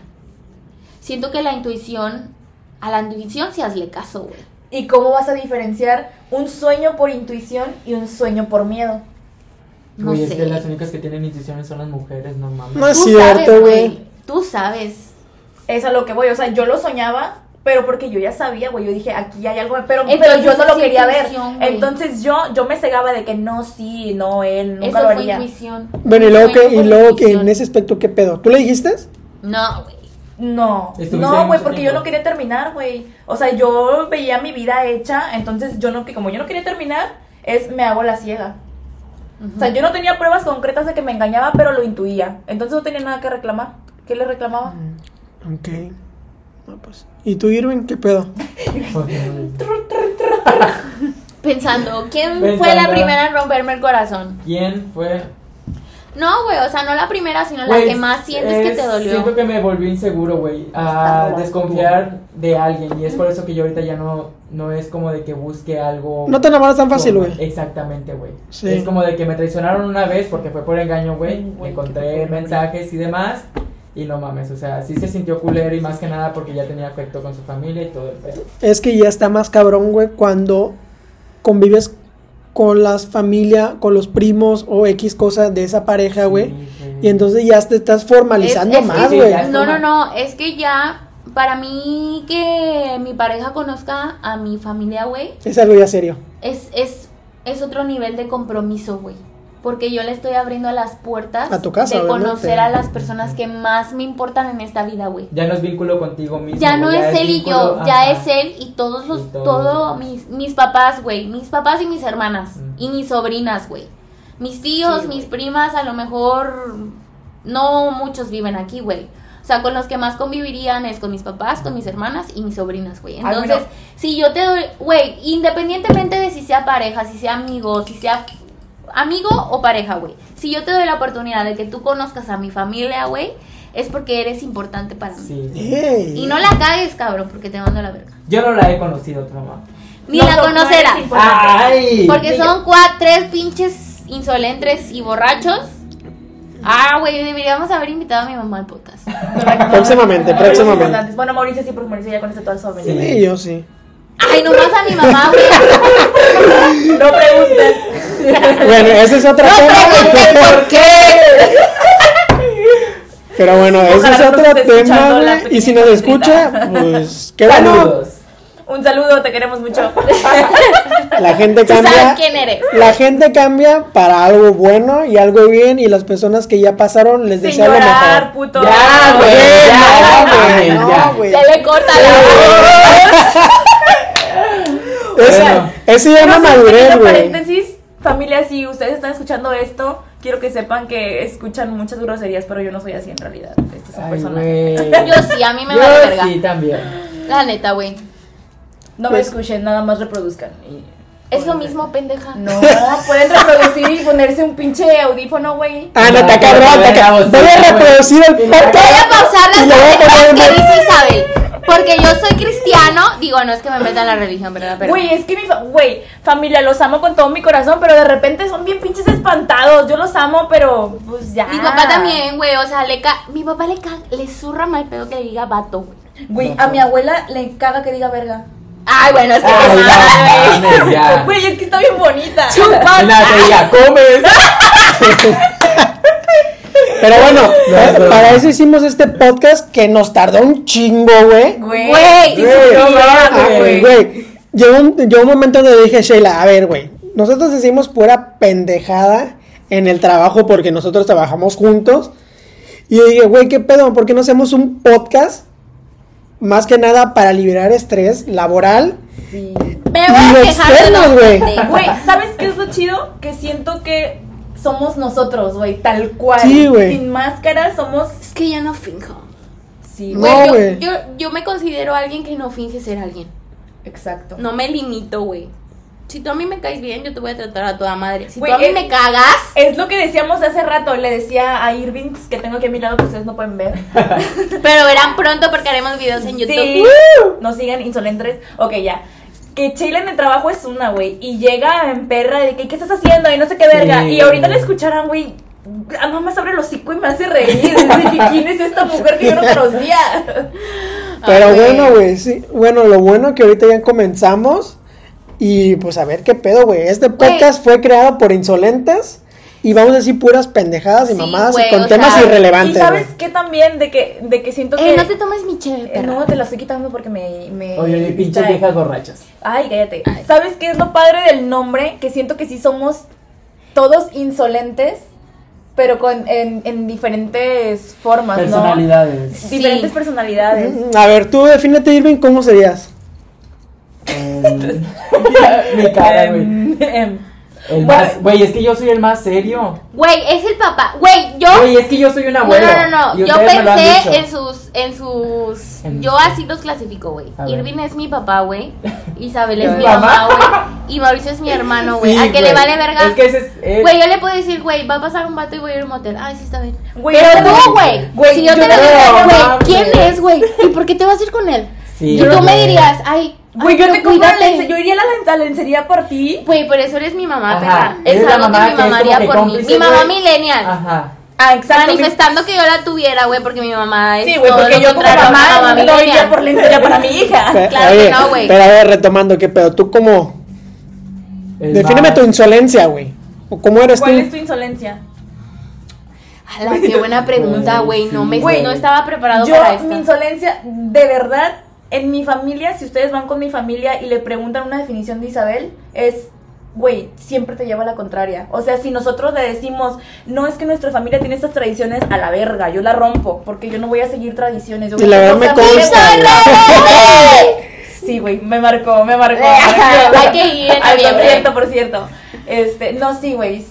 Siento que la intuición, a la intuición sí hazle caso, güey. ¿Y cómo vas a diferenciar un sueño por intuición y un sueño por miedo? No Güey, es que las únicas que tienen intuiciones son las mujeres, no mames. No es cierto, güey. Tú sabes. Es a lo que voy, o sea, yo lo soñaba, pero porque yo ya sabía, güey, yo dije, aquí hay algo, pero, pero yo no lo quería ver. Entonces yo yo me cegaba de que no, sí, no, él nunca Eso lo fue haría. intuición. Bueno, y luego, que, y luego que en ese aspecto, ¿qué pedo? ¿Tú le dijiste? No, güey. No, no, güey, porque yo no quería terminar, güey. O sea, yo veía mi vida hecha, entonces yo no, que como yo no quería terminar, es me hago la ciega. O sea, yo no tenía pruebas concretas de que me engañaba, pero lo intuía. Entonces no tenía nada que reclamar. ¿Qué le reclamaba? Ok. No, pues. ¿Y tú, Irving, qué pedo? <laughs> Pensando, ¿quién Pensando. fue la primera en romperme el corazón? ¿Quién fue? No, güey, o sea, no la primera, sino la que más sientes que es- te dolió. Siento que me volvió inseguro, güey, a desconfiar de alguien. Y es por eso que yo ahorita ya no, no es como de que busque algo. No te enamoras tan fácil, güey. Exactamente, güey. Sí. Es como de que me traicionaron una vez porque fue por engaño, güey. Encontré mensajes y demás. Y no mames, o sea, sí se sintió culero y más que nada porque ya tenía afecto con su familia y todo el pedo. Es que ya está más cabrón, güey, cuando convives con las familia, con los primos o X cosa de esa pareja, güey. Sí. Y entonces ya te estás formalizando Es- es más, güey. No, no, no, es que ya, para mí que mi pareja conozca a mi familia, güey, Es algo ya serio. es, es, es otro nivel de compromiso, güey. Porque yo le estoy abriendo las puertas A tu casa, de obviamente. conocer a las personas que más me importan en esta vida, güey. Ya no es vínculo contigo mismo. Ya no es él y yo, ya es él y todos los, Y todos todo los mis, mis papás, güey, mis papás y mis hermanas Mm. y mis sobrinas, güey. Mis tíos, Sí, mis primas, a lo mejor no muchos viven aquí, güey. O sea, con los que más convivirían es con mis papás, con mis hermanas y mis sobrinas, güey. Ay, Entonces, bueno. si yo te doy, güey, independientemente de si sea pareja, si sea amigo, si sea amigo o pareja, güey. Si yo te doy la oportunidad de que tú conozcas a mi familia, güey, es porque eres importante para mí. Sí. Y no la cagues, cabrón, porque te mando a la verga. Yo no la he conocido, tu mamá. Ni No la conocerás. Porque son cuatro, tres pinches insolentes y borrachos. Ah, güey, deberíamos haber invitado a mi mamá al podcast. <laughs> Próximamente, próximamente. Bueno, Mauricio sí, porque Mauricio ya conoce toda su familia. Sí, yo sí. Ay, nomás a mi mamá, güey. No pregunten. Bueno, ese es otro tema. ¿Por qué? Pero bueno, ese Ojalá es no otro tema. Y si nos escucha, pues qué bueno. Saludos. Un saludo, te queremos mucho. La gente cambia. sabes quién eres. La gente cambia para algo bueno y algo bien y las personas que ya pasaron les deseo lo llorar, mejor. puto. Ya, güey, ya, no, güey, ya, no, ya. güey. Se le corta la voz. Quiero llama hacer un madurez, güey. paréntesis, familia, si ustedes están escuchando esto, quiero que sepan que escuchan muchas groserías, pero yo no soy así en realidad. Este es un Ay, personaje. Yo sí, a mí me Yo vale verga. sí también. La neta, güey. No me Pues- escuchen, nada más reproduzcan. y- Es lo mismo, pendeja. No, pueden reproducir y ponerse un pinche audífono, güey. Ah, no, está cabrón, cabrón. Voy a reproducir el podcast. Voy a pausar las poner que dice Isabel. Porque yo soy cristiano. Digo, no es que me meta en la religión, ¿verdad? Pero. Güey, es que mi fa- güey, familia, los amo con todo mi corazón, pero de repente son bien pinches espantados. Yo los amo, pero pues ya. Mi papá también, güey. O sea, le ca mi papá le, ca le zurra mal pedo que le diga vato, güey. Güey, a mi abuela le caga que diga verga. Ay, bueno, es que Ay, no no mames. mames, ya. Güey, es que está bien bonita. Y nada, te diga, comes. <laughs> Pero bueno, No, para, eso hicimos este podcast que nos tardó un chingo, güey. Güey. Ah, güey. güey. Llegó un, llegó un momento donde dije, Sheila, a ver, güey, nosotros decimos pura pendejada en el trabajo porque nosotros trabajamos juntos. Y yo dije, güey, ¿qué pedo? ¿Por qué no hacemos un podcast? Más que nada para liberar estrés laboral. Sí. Me voy a quejar de. Güey, ¿sabes qué es lo chido? Que siento que somos nosotros, güey, tal cual. Sí, güey. Sin máscara somos. Es que yo no finjo. Sí, No, güey. Güey, yo, güey. yo, yo me considero alguien que no finge ser alguien. Exacto. No me limito, güey. Si tú a mí me caes bien, yo te voy a tratar a toda madre. Si Güey, tú a mí es- me cagas, Es lo que decíamos hace rato. Le decía a Irving que tengo aquí a mi lado que ustedes no pueden ver. <laughs> pero verán pronto porque haremos videos en YouTube. Sí. No sigan insolentes. Ok, ya. Que Sheila en el trabajo es una, güey. Y llega en perra de que, ¿qué estás haciendo? Y no sé qué Sí. verga. Y ahorita le escucharan, güey. ah, Nada más abre el hocico y me hace reír. Es de que, ¿quién es esta mujer que yo no conocía? <laughs> Pero güey. bueno, güey, sí. Bueno, lo bueno que ahorita ya comenzamos. Y pues a ver qué pedo, güey. Este podcast fue creado por insolentes. Y vamos a decir puras pendejadas y Sí, mamadas güey, con temas sea, y irrelevantes, sabes qué también, de que, de que siento Eh, que. no te tomes mi chévere, Eh. No, te la estoy quitando porque me. me Oye, pinche viejas borrachas. Ay, cállate. ¿Sabes qué es lo padre del nombre? Que siento que sí somos todos insolentes, pero con, en, en diferentes formas, ¿no? Personalidades. Diferentes Sí. personalidades. A ver, tú defínete, Irving, ¿cómo serías? Em, <laughs> Mi cara, güey. El Bueno. más- Güey, es que yo soy el más serio. Güey, es el papá. Güey, yo. Güey, es que yo soy un abuelo. no, no, no. Yo pensé en sus, en sus. En- Yo así los clasifico, güey. A. Irving es mi papá, güey. <laughs> Isabel es ¿Tu mi mamá? güey. Y Mauricio es mi hermano, güey. Sí, Al que le vale verga. Es que ese es. eh, Güey, yo le puedo decir, güey, va a pasar un vato y voy a ir a un motel. Ay, sí, está bien. Güey, Pero tú, güey. Güey, si yo, yo te lo digo, güey. ¿quién es, güey? ¿Y por qué te vas a ir con él? Sí, y tú me dirías, ay, Güey, yo te compro lencería. Yo iría a la, lencería por ti. Güey, por eso eres mi mamá, Ajá, perra. Es algo mamá que mi mamá como haría por mí. Mi mamá millennial. Ajá. Ah, exacto. Manifestando que yo la tuviera, güey, porque mi mamá es Sí, güey, todo porque yo como mamá, no iría por lencería para mi hija. Claro que no, güey. Pero a ver, retomando, ¿qué pedo? ¿Tú cómo? El Defíneme tu insolencia, güey. ¿O cómo eres ¿Cuál es tú? tu insolencia? Ala, qué buena pregunta, güey. No me Güey, no estaba preparado Yo, para esto. mi insolencia, de verdad, en mi familia, si ustedes van con mi familia y le preguntan una definición de Isabel, es, güey, siempre te lleva a la contraria. O sea, si nosotros le decimos, no es que nuestra familia tiene estas tradiciones, a la verga, yo la rompo, porque yo no voy a seguir tradiciones. Yo Y la verdad me consta. <laughs> Sí, güey, me marcó, me marcó. <laughs> Hay que ir en Ay, por cierto, por cierto. Este, no, sí, güey.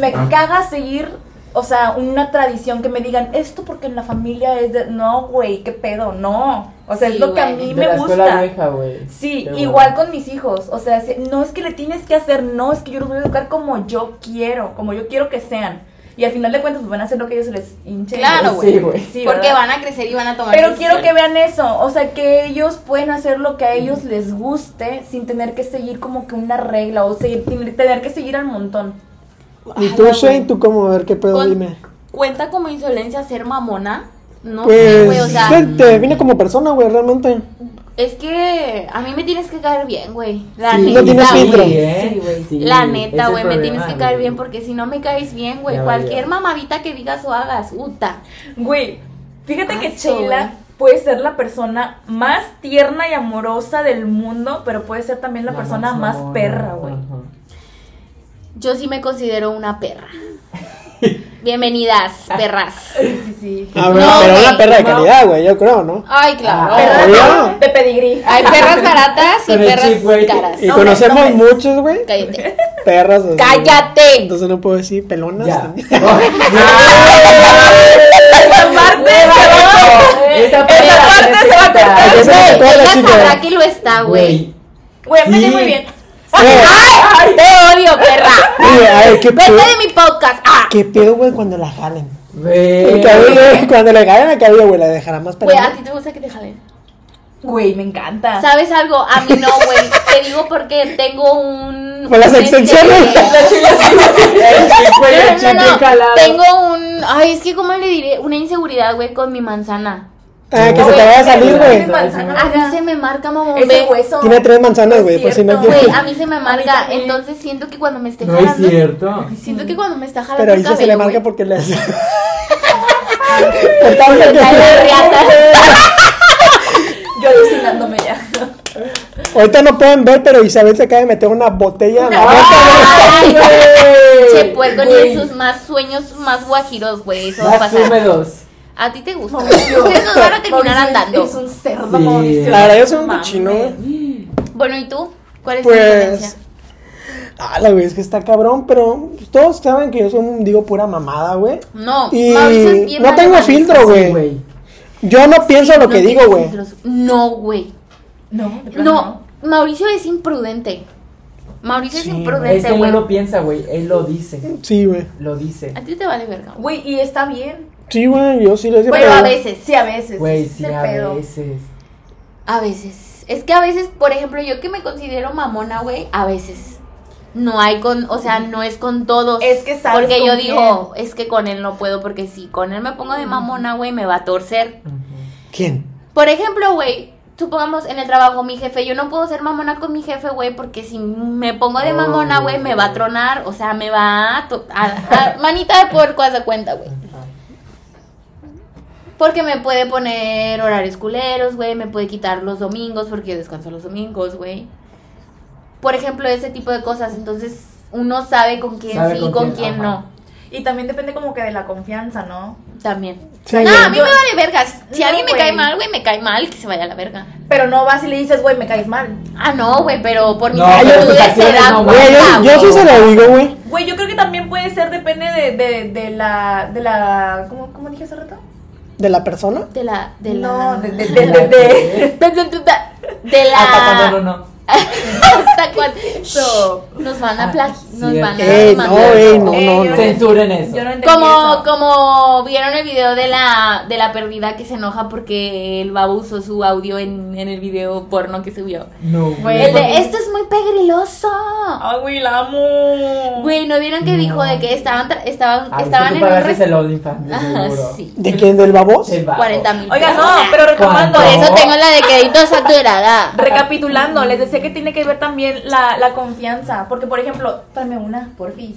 Me caga seguir, o sea, una tradición que me digan, esto porque en la familia es de. No, güey, qué pedo, no. O sea, Sí, es lo que a mí De me la gusta. vieja, güey. Sí, Qué bueno. igual con mis hijos. O sea, si- no es que le tienes que hacer, no, es que yo los voy a educar como yo quiero, como yo quiero que sean. Y al final de cuentas, pues van a hacer lo que ellos les hinchen. Claro, Sí, güey. Sí, Porque van a crecer y van a tomar Pero quiero que vean eso, o sea, que ellos pueden hacer lo que a ellos les guste sin tener que seguir como que una regla o seguir, tener que seguir al montón. ¿Y tú. Shane? ¿Tú cómo? A ver, ¿qué pedo? Con- Dime. ¿Cuenta como insolencia ser mamona? No sé, Pues, güey, o sea. se- te define como persona, güey, realmente. Es que a mí me tienes que caer bien, güey. La Sí, neta. no tienes güey. filtro. ¿eh? Sí, güey. Sí, La neta, güey, me tienes que caer bien porque si no me caes bien, güey, Ya cualquier mamadita que digas o hagas, uta. Güey, fíjate que Sheila puede ser la persona más tierna y amorosa del mundo, pero puede ser también la, La persona más, perra, güey. ajá. Yo sí me considero una perra. <laughs> Bienvenidas, perras. <laughs> Sí, sí, sí. A ver, No, pero una perra de calidad, güey, yo creo, ¿no? Ay, claro. Ah, Perra de pedigrí. Hay perras baratas y perras chip, caras. Y No, conocemos no, no. muchos, güey. Cállate. Perras. ¡Cállate! Entonces no puedo decir pelonas. Ya. <laughs> Esa parte se va. Esa Esa parte se va a cortar. Ella sabrá que lo está, güey. Güey, muy bien. ¡Ay! ¡Te odio, perra! A ver, ¿qué ¡Vete de mi podcast! ¡Ah! ¿Qué pedo, güey, cuando la jalen? Güey. El cabello, güey, cuando le jalen el cabello, güey, la dejará más Güey, pelona. ¿a ti te gusta que te jalen? Güey, me encanta. ¿Sabes algo? A mí no, güey. <laughs> Te digo porque tengo un... Por las un este- extensiones. <laughs> Güey, No, no, no, calado. Tengo un... Ay, es que, ¿cómo le diré? Una inseguridad, güey, con mi manzana. Ah, que se te vaya a salir, güey. A mí se me marca, mamón. Ese hueso. Tiene tres manzanas, güey, es pues si no. Güey, a mí se me marca. Entonces siento que cuando me esté No es jalando... cierto. Siento que cuando me está jalando Pero ahí el sí se le cabello, marca güey, porque le hace. <laughs> riata. Yo alucinándome ya. Ahorita no pueden ver, pero Isabel se acaba de meter una botella en la boca, Ay, güey. Che, puerco, ni sus más sueños más guajiros, güey. Eso va a Más húmedos. A ti te gusta. Mauricio. <laughs> Ustedes nos van a terminar Mauricio es- andando. Es un cerdo, Sí. Mauricio. La verdad, yo soy un cochino, güey. Bueno, ¿y tú? ¿Cuál es tu Pues. diferencia? Ah, la güey, es que está cabrón, pero todos saben que yo soy, un- digo, pura mamada, güey. No, Y Mauricio es bien no tengo filtro, güey. güey. Yo no pienso lo No que digo, güey. No, güey. No, de No, Mauricio es imprudente. Mauricio Sí, es Es imprudente, que él no güey. lo piensa, güey. Él lo dice. Sí, güey. Lo dice. A ti te vale verga. güey. Güey, y está bien. Sí, güey, yo sí lo digo. Pero a veces. Sí, a veces. Güey, sí, a pedo. veces. A veces. Es que a veces, por ejemplo, yo que me considero mamona, güey, a veces. No hay con, o sea, no es con todos. Es que sabes Porque con yo digo, es que con él no puedo, porque si con él me pongo de mamona, güey, me va a torcer. ¿Quién? Por ejemplo, güey, supongamos en el trabajo mi jefe, yo no puedo ser mamona con mi jefe, güey, porque si me pongo de mamona, güey, me va a tronar, o sea, me va a, to- a- a- manita de puerco, haz de cuenta, güey. Porque me puede poner horarios culeros, güey, me puede quitar los domingos porque yo descanso los domingos, güey. Por ejemplo, ese tipo de cosas, entonces uno sabe con quién Sabe sí y con con quién, no. Y también depende como que de la confianza, ¿no? También. Sí, no, a mí me vale vergas. Si No, alguien me cae mal, güey, me cae mal, que se vaya a la verga. Pero no vas y le dices, güey, me caes mal. Ah, no, güey, pero por mis No, actitudes se acciones da no, Güey, cuenta, yo, yo sí se lo digo, güey. Güey, yo creo que también puede ser, depende de, de, de la, de la, ¿cómo, cómo dije hace rato? ¿De la persona? De la, de no, la... de, de, de, de, de- De la... No, no. Hasta cuando... Eso. Nos van a plagi... Nos Cierto. van a Ey, no, demandar. ey, no, Ey, no, yo no. Censuren eso. Yo no Como, eso. como vieron el video de la, de la perdida que se enoja porque el babo usó su audio en, en el video porno que subió. No, Güey. El de, esto es muy pegriloso. Ay, güey, la amo. Güey, ¿no vieron que No. dijo de que estaban, estaban, Ay, estaban en un restaurante? Sí. ¿De quién? ¿Del babos? El bajo. 40 mil Oiga, no, pero retomando, Por ¿Cuánto? eso tengo la de crédito saturada. recapitulando, les decía que tiene que ver también la, la confianza. Porque, por ejemplo, tráeme una, porfis.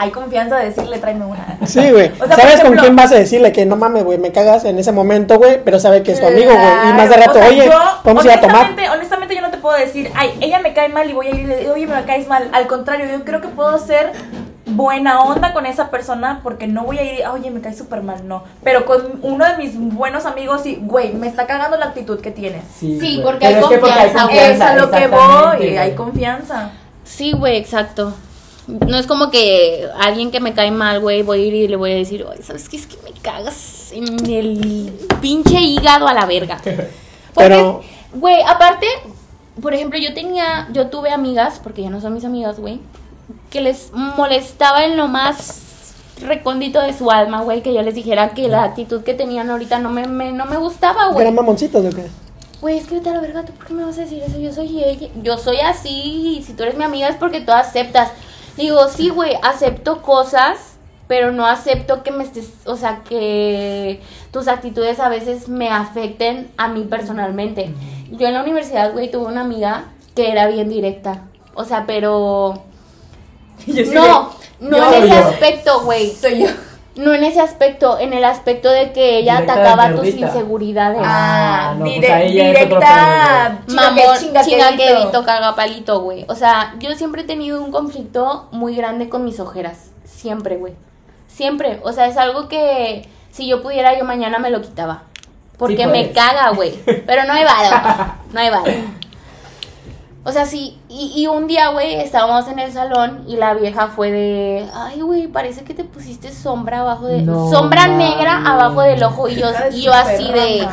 Hay confianza de decirle, tráeme una. Sí, güey. <laughs> O sea, por ¿Sabes con quién vas a decirle que no mames, güey, me cagas en ese momento, güey? Pero sabe que es tu amigo, güey. Y más de rato, o sea, oye, yo, vamos a ir a tomar. honestamente, Honestamente, yo no te puedo decir, ay, ella me cae mal y voy a ir y le digo, oye, me caes mal. Al contrario, yo creo que puedo ser buena onda con esa persona porque no voy a ir, oye, me cae súper mal, no. Pero con uno de mis buenos amigos, sí, güey, me está cagando la actitud que tienes. Sí, porque hay es que confianza, güey. Es a lo que voy, hay confianza. Sí, güey, exacto. No es como que alguien que me cae mal, güey, voy a ir y le voy a decir, oye, ¿sabes qué? Es que me cagas en el pinche hígado a la verga. <laughs> Porque, Pero- güey, aparte, por ejemplo, yo tenía, yo tuve amigas, porque ya no son mis amigas, güey, que les molestaba en lo más recóndito de su alma, güey, que yo les dijera que la actitud que tenían ahorita no me, me- no me gustaba, güey. ¿Eran mamoncitos o qué? Güey, es que vete a la verga, ¿tú por qué me vas a decir eso? Yo soy ella, yo soy así, y si tú eres mi amiga es porque tú aceptas. Digo, sí, güey, acepto cosas, pero no acepto que me estés, o sea, que tus actitudes a veces me afecten a mí personalmente. yo en la universidad, güey, tuve una amiga que era bien directa. O sea, pero. No, no yo- en ese yo. aspecto, güey. Soy yo. No en ese aspecto, en el aspecto de que ella Directa atacaba tus inseguridades. Ah, Ah, no, pues dire- ahí ya es otro directa. Mamón, chinga que- chinga que chingaquedito. evito caga palito, güey. O sea, yo siempre he tenido un conflicto muy grande con mis ojeras. Siempre, güey. Siempre. O sea, es algo que si yo pudiera, yo mañana me lo quitaba. Porque Sí me puedes. caga, güey. Pero no hay varo. <laughs> No hay varo. O sea, sí. Y, y un día, güey, estábamos en el salón y la vieja fue de. Ay, güey, parece que te pusiste sombra abajo de. No sombra negra abajo del ojo. Y yo, y así de.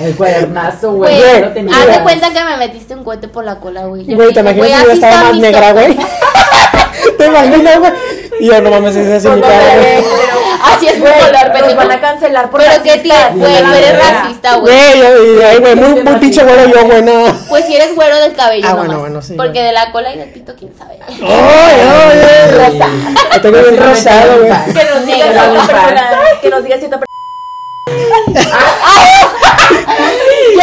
<laughs> El cuadernazo, güey. Güey, no haz de cuenta que me metiste un cohete por la cola, güey. Güey, te imaginas si yo estaba más negra, güey. <laughs> ¿Te imaginas, güey? Y yo, no mames, es así mi cara, <laughs> pero- Así es mi Güey, color, Nos pendejo. van a cancelar por Pero qué tienes, güey, tú eres racista, güey. Güey, güey, muy, muy pinche güero yo, güey, no. Pues si eres güero del cabello, Ah, bueno, bueno, sí, Porque de la cola y del pito, quién sabe. ¡Ay, ay, ay! Rosa. Lo tengo bien rosado, güey. Que nos diga si Negro. otra persona. Que nos diga si otra persona.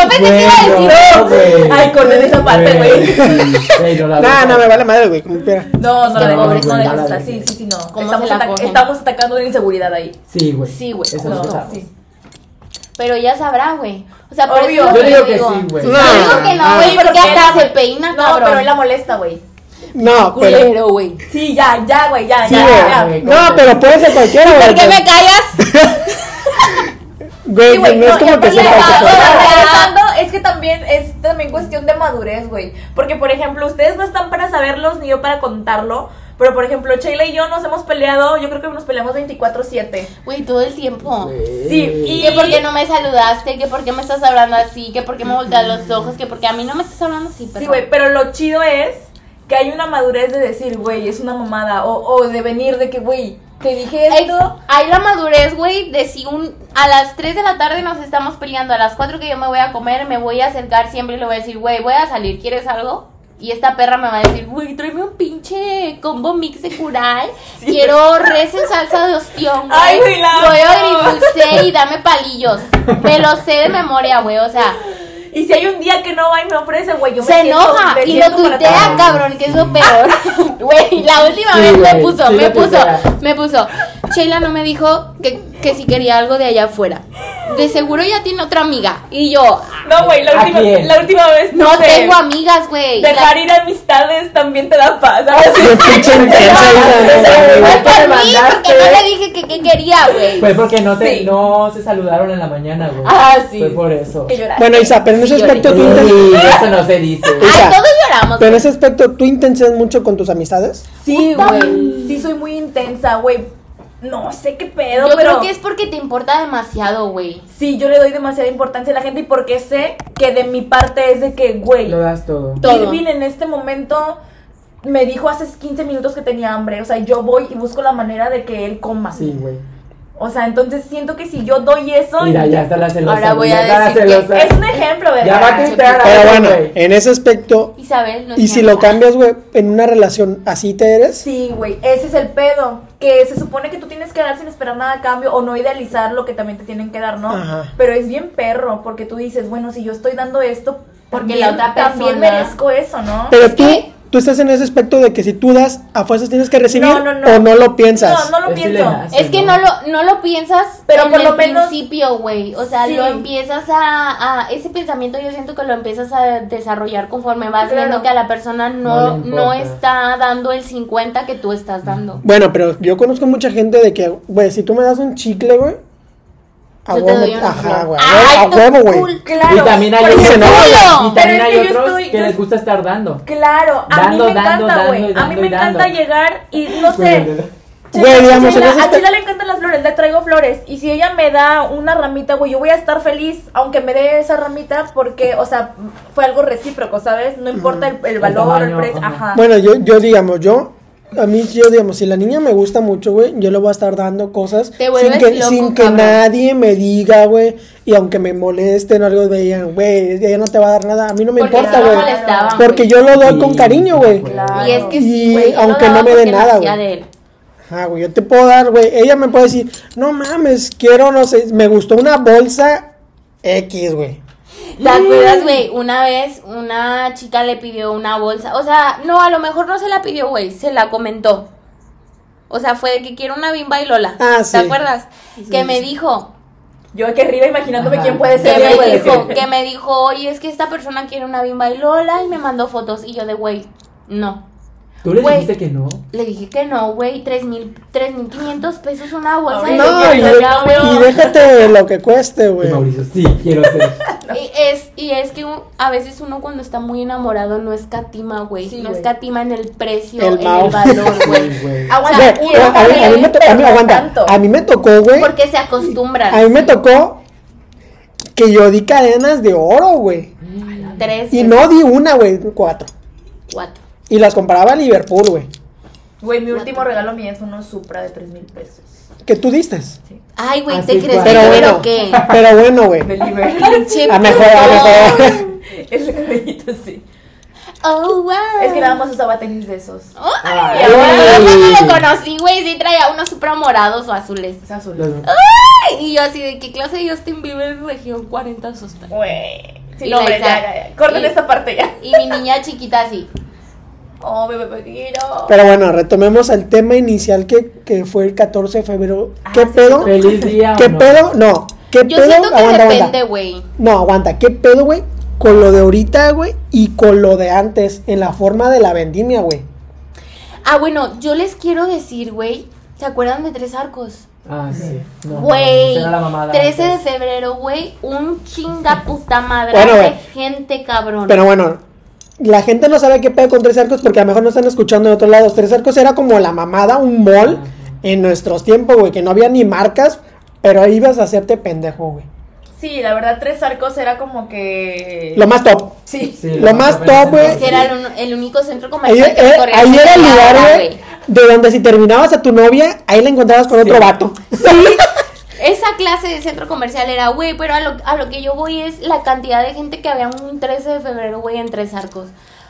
Yo pensé que iba a decir. no, güey. Ay, corten esa parte, güey. No <laughs> Nah, no, me vale madre, güey, como quiera. No, no dejo, pobrecita. no la dejo. Sí, sí, sí, no. ¿Cómo Estamos, atac- atacando una inseguridad ahí. Sí, güey. Sí, güey, Eso No, no sí. Pero ya sabrá, güey. O sea, por Obvio. eso Yo digo que sí, güey. Yo No, digo que no, no. güey, porque hasta se peina, No, cabrón. pero él la molesta, güey. No, pero. Culero, güey. Sí, ya, ya, güey, ya, Sí, ya, ya. No, pero puede ser cualquiera, güey. ¿Por qué me callas? <laughs> Güey, Sí, güey, no es no, como que sea ah, cualquier o sea, cosa. regresando, es que también es también cuestión de madurez, güey. Porque, por ejemplo, ustedes no están para saberlos ni yo para contarlo. Pero, por ejemplo, Sheila y yo nos hemos peleado, yo creo que nos peleamos 24-7. Güey, todo el tiempo. Sí, y- Que por qué no me saludaste, que por qué me estás hablando así, que por qué me volteas los ojos, que porque a mí no me estás hablando así, pero Sí, güey, pero lo chido es que hay una madurez de decir, güey, es una mamada. O, o de venir de que, güey, te dije esto. hay la madurez, güey, de si un, a las 3 de la tarde nos estamos peleando, a las 4 que yo me voy a comer, me voy a acercar siempre y le voy a decir, güey, voy a salir, ¿quieres algo? Y esta perra me va a decir, güey, tráeme un pinche combo mix de cural. <laughs> Quiero res en salsa de ostión, güey. Ay, Voy a agridulce y dame palillos. Me lo sé de memoria, güey, o sea, Y si hay un día que no va y me ofrece, güey, yo me se siento- enoja me y lo tuitea, cabrón, que es lo peor. <laughs> <laughs> Güey, la última Sí, vez me puso, sí me puso, tuitea. me puso. Sheila no me dijo que, que si quería algo de allá afuera. De seguro ya tiene otra amiga. Y yo, No, güey, la ¿A última, la última vez no sé, tengo amigas, güey. Dejar ir amistades también te da paz. ¿sabes? La-. Fue por me mí, porque no le dije que, que quería, güey. Fue porque no, te, Sí. no se saludaron en la mañana, güey. Ah, sí. Fue por eso. Bueno, Isa, pero en ese Sí, aspecto tú eso no se dice. Ay, Isa, todos lloramos. Pero en ese aspecto tú intensas mucho con tus amistades. Sí, güey. Sí, soy muy intensa, güey. No sé qué pedo, Yo pero. creo que es porque te importa demasiado, güey. Sí, yo le doy demasiada importancia a la gente y porque sé que de mi parte es de que, güey, Lo das todo. Todo. Irving en este momento me dijo hace 15 minutos que tenía hambre. O sea, yo voy y busco la manera de que él coma. Sí, güey. O sea, entonces siento que si yo doy eso. Mira, ya está la celosa. Ahora voy a ya está la decir que celosa. Es un ejemplo, ¿verdad? Ya va a gritar Pero bueno, en ese aspecto. Isabel, no Y si lo cambias, güey, en una relación, ¿así te eres? Sí, güey, ese es el pedo. Que se supone que tú tienes que dar sin esperar nada a cambio o no idealizar lo que también te tienen que dar, ¿no? Ajá. Pero es bien perro porque tú dices, bueno, si yo estoy dando esto, Porque también- la otra también persona- merezco eso, ¿no? Pero Es tú, que- tú estás en ese aspecto de que si tú das, a fuerzas tienes que recibir No, no, no. o no lo piensas. No, no lo Es pienso. Es que no lo, no lo piensas Pero en por el lo menos- principio, güey. O sea, Sí. lo empiezas a, a- Ese pensamiento yo siento que lo empiezas a desarrollar conforme vas Claro. viendo que a la persona no, No está dando el 50 que tú estás dando. Bueno, pero yo conozco mucha gente de que, güey, si tú me das un chicle, güey. A Yo te huevo, doy una ajá, güey. A huevo, güey. Claro. y también hay otros, y también hay que otros estoy- que les gusta estar dando. Claro, a mí Dando, me dando, encanta, güey. A mí me encanta llegar y no sé. Güey, digamos, ese a Chela le encantan las flores, le traigo flores. Y si ella me da una ramita, güey, yo voy a estar feliz, aunque me dé esa ramita, porque, o sea, fue algo recíproco, ¿sabes? No importa el, el valor, el, tamaño, precio. ajá. Ajá. Bueno, yo, yo digamos, yo, a mí, yo digamos, si la niña me gusta mucho, güey, yo le voy a estar dando cosas Te sin que, loco, sin que cabrón. nadie me diga, güey, y aunque me molesten o algo, me digan, güey, ella no te va a dar nada, a mí no me Porque importa, güey. Porque yo lo doy Sí, con cariño, güey. Claro. Y es que Y sí, lo aunque no me dé nada, güey. Ajá, güey, yo te puedo dar, güey, ella me puede decir, no mames, quiero, no sé, me gustó una bolsa X, güey. ¿Te acuerdas, güey? Una vez una chica le pidió una bolsa. O sea, no, a lo mejor no se la pidió, güey. Se la comentó. O sea, fue de que quiero una bimba y Lola. Ah, ¿Te sí. acuerdas? que me dijo, Yo aquí arriba imaginándome Ajá. quién puede ser. que me dijo, que me dijo, oye, es que esta persona quiere una bimba y Lola y me mandó fotos. Y yo de, güey, no. ¿Tú le dijiste que no? Le dije que no, güey, tres mil, tres mil quinientos pesos una bolsa de No, y, ella, güey. y déjate lo que cueste, Y güey. Mauricio, sí, quiero ser. <laughs> Y es, y es que un- a veces uno cuando está muy enamorado no escatima, güey. Sí, no escatima en el precio, El en el valor, güey. <laughs> Aguanta, y a, mí, me to- a mí- bien, pero aguanta. tanto. A mí me tocó, güey. Porque se acostumbran. A mí me tocó que yo di cadenas de oro, güey. Tres, Y no di una, güey, cuatro. cuatro. Y las compraba a Liverpool, güey. Güey, mi último regalo mío fue unos Supra de 3 mil pesos. Que tú diste. Ay, güey, ¿te crees Pero yo bueno. o qué? <laughs> Pero bueno, güey. <laughs> A mejor, a mejor. <laughs> El cabellito sí. Oh, wow. Es que nada más usaba tenis de esos. Ay, Ay. yo cuando lo conocí, güey, sí traía unos supra morados o azules. Es azul. Los- Ay, y yo así de qué clase de Justin Bieber región 40 sostas. Güey. Sí, no, hombre, ya, ya, ya. Corten y- esta parte ya. Y mi niña chiquita así. Oh, bebé pequeño. Pero bueno, retomemos el tema inicial que, que fue el 14 de febrero. ¿Qué Ah, sí, pedo? Feliz día. ¿o ¿Qué no? pedo? No. ¿Qué Yo pedo? siento que Aguanta, depende, güey. No, aguanta. ¿Qué pedo, güey? Con lo de ahorita, güey. Y con lo de antes. En la forma de la vendimia, güey. Ah, bueno, yo les quiero decir, güey. ¿Se acuerdan de Tres Arcos? Ah, sí. No, Güey, mamada 13 de febrero, güey, un chinga puta madre Bueno, de gente cabrón. Pero bueno, la gente no sabe qué pedo con Tres Arcos porque a lo mejor no están escuchando de otros lados. Tres Arcos era como la mamada, un mall en nuestros tiempos, güey, que no había ni marcas, pero ahí ibas a hacerte pendejo, güey. Sí, la verdad, Tres Arcos era como que. Lo más top. Sí. Sí, Lo más top, güey. Es que era el, un- el único centro Ahí, comercial que eh, ahí era el lugar, güey, de donde si terminabas a tu novia, ahí la encontrabas con Sí. otro vato. Esa clase de centro comercial era, güey, pero a lo, a lo que yo voy es la cantidad de gente que había un 13 de febrero, güey, en Tres Arcos.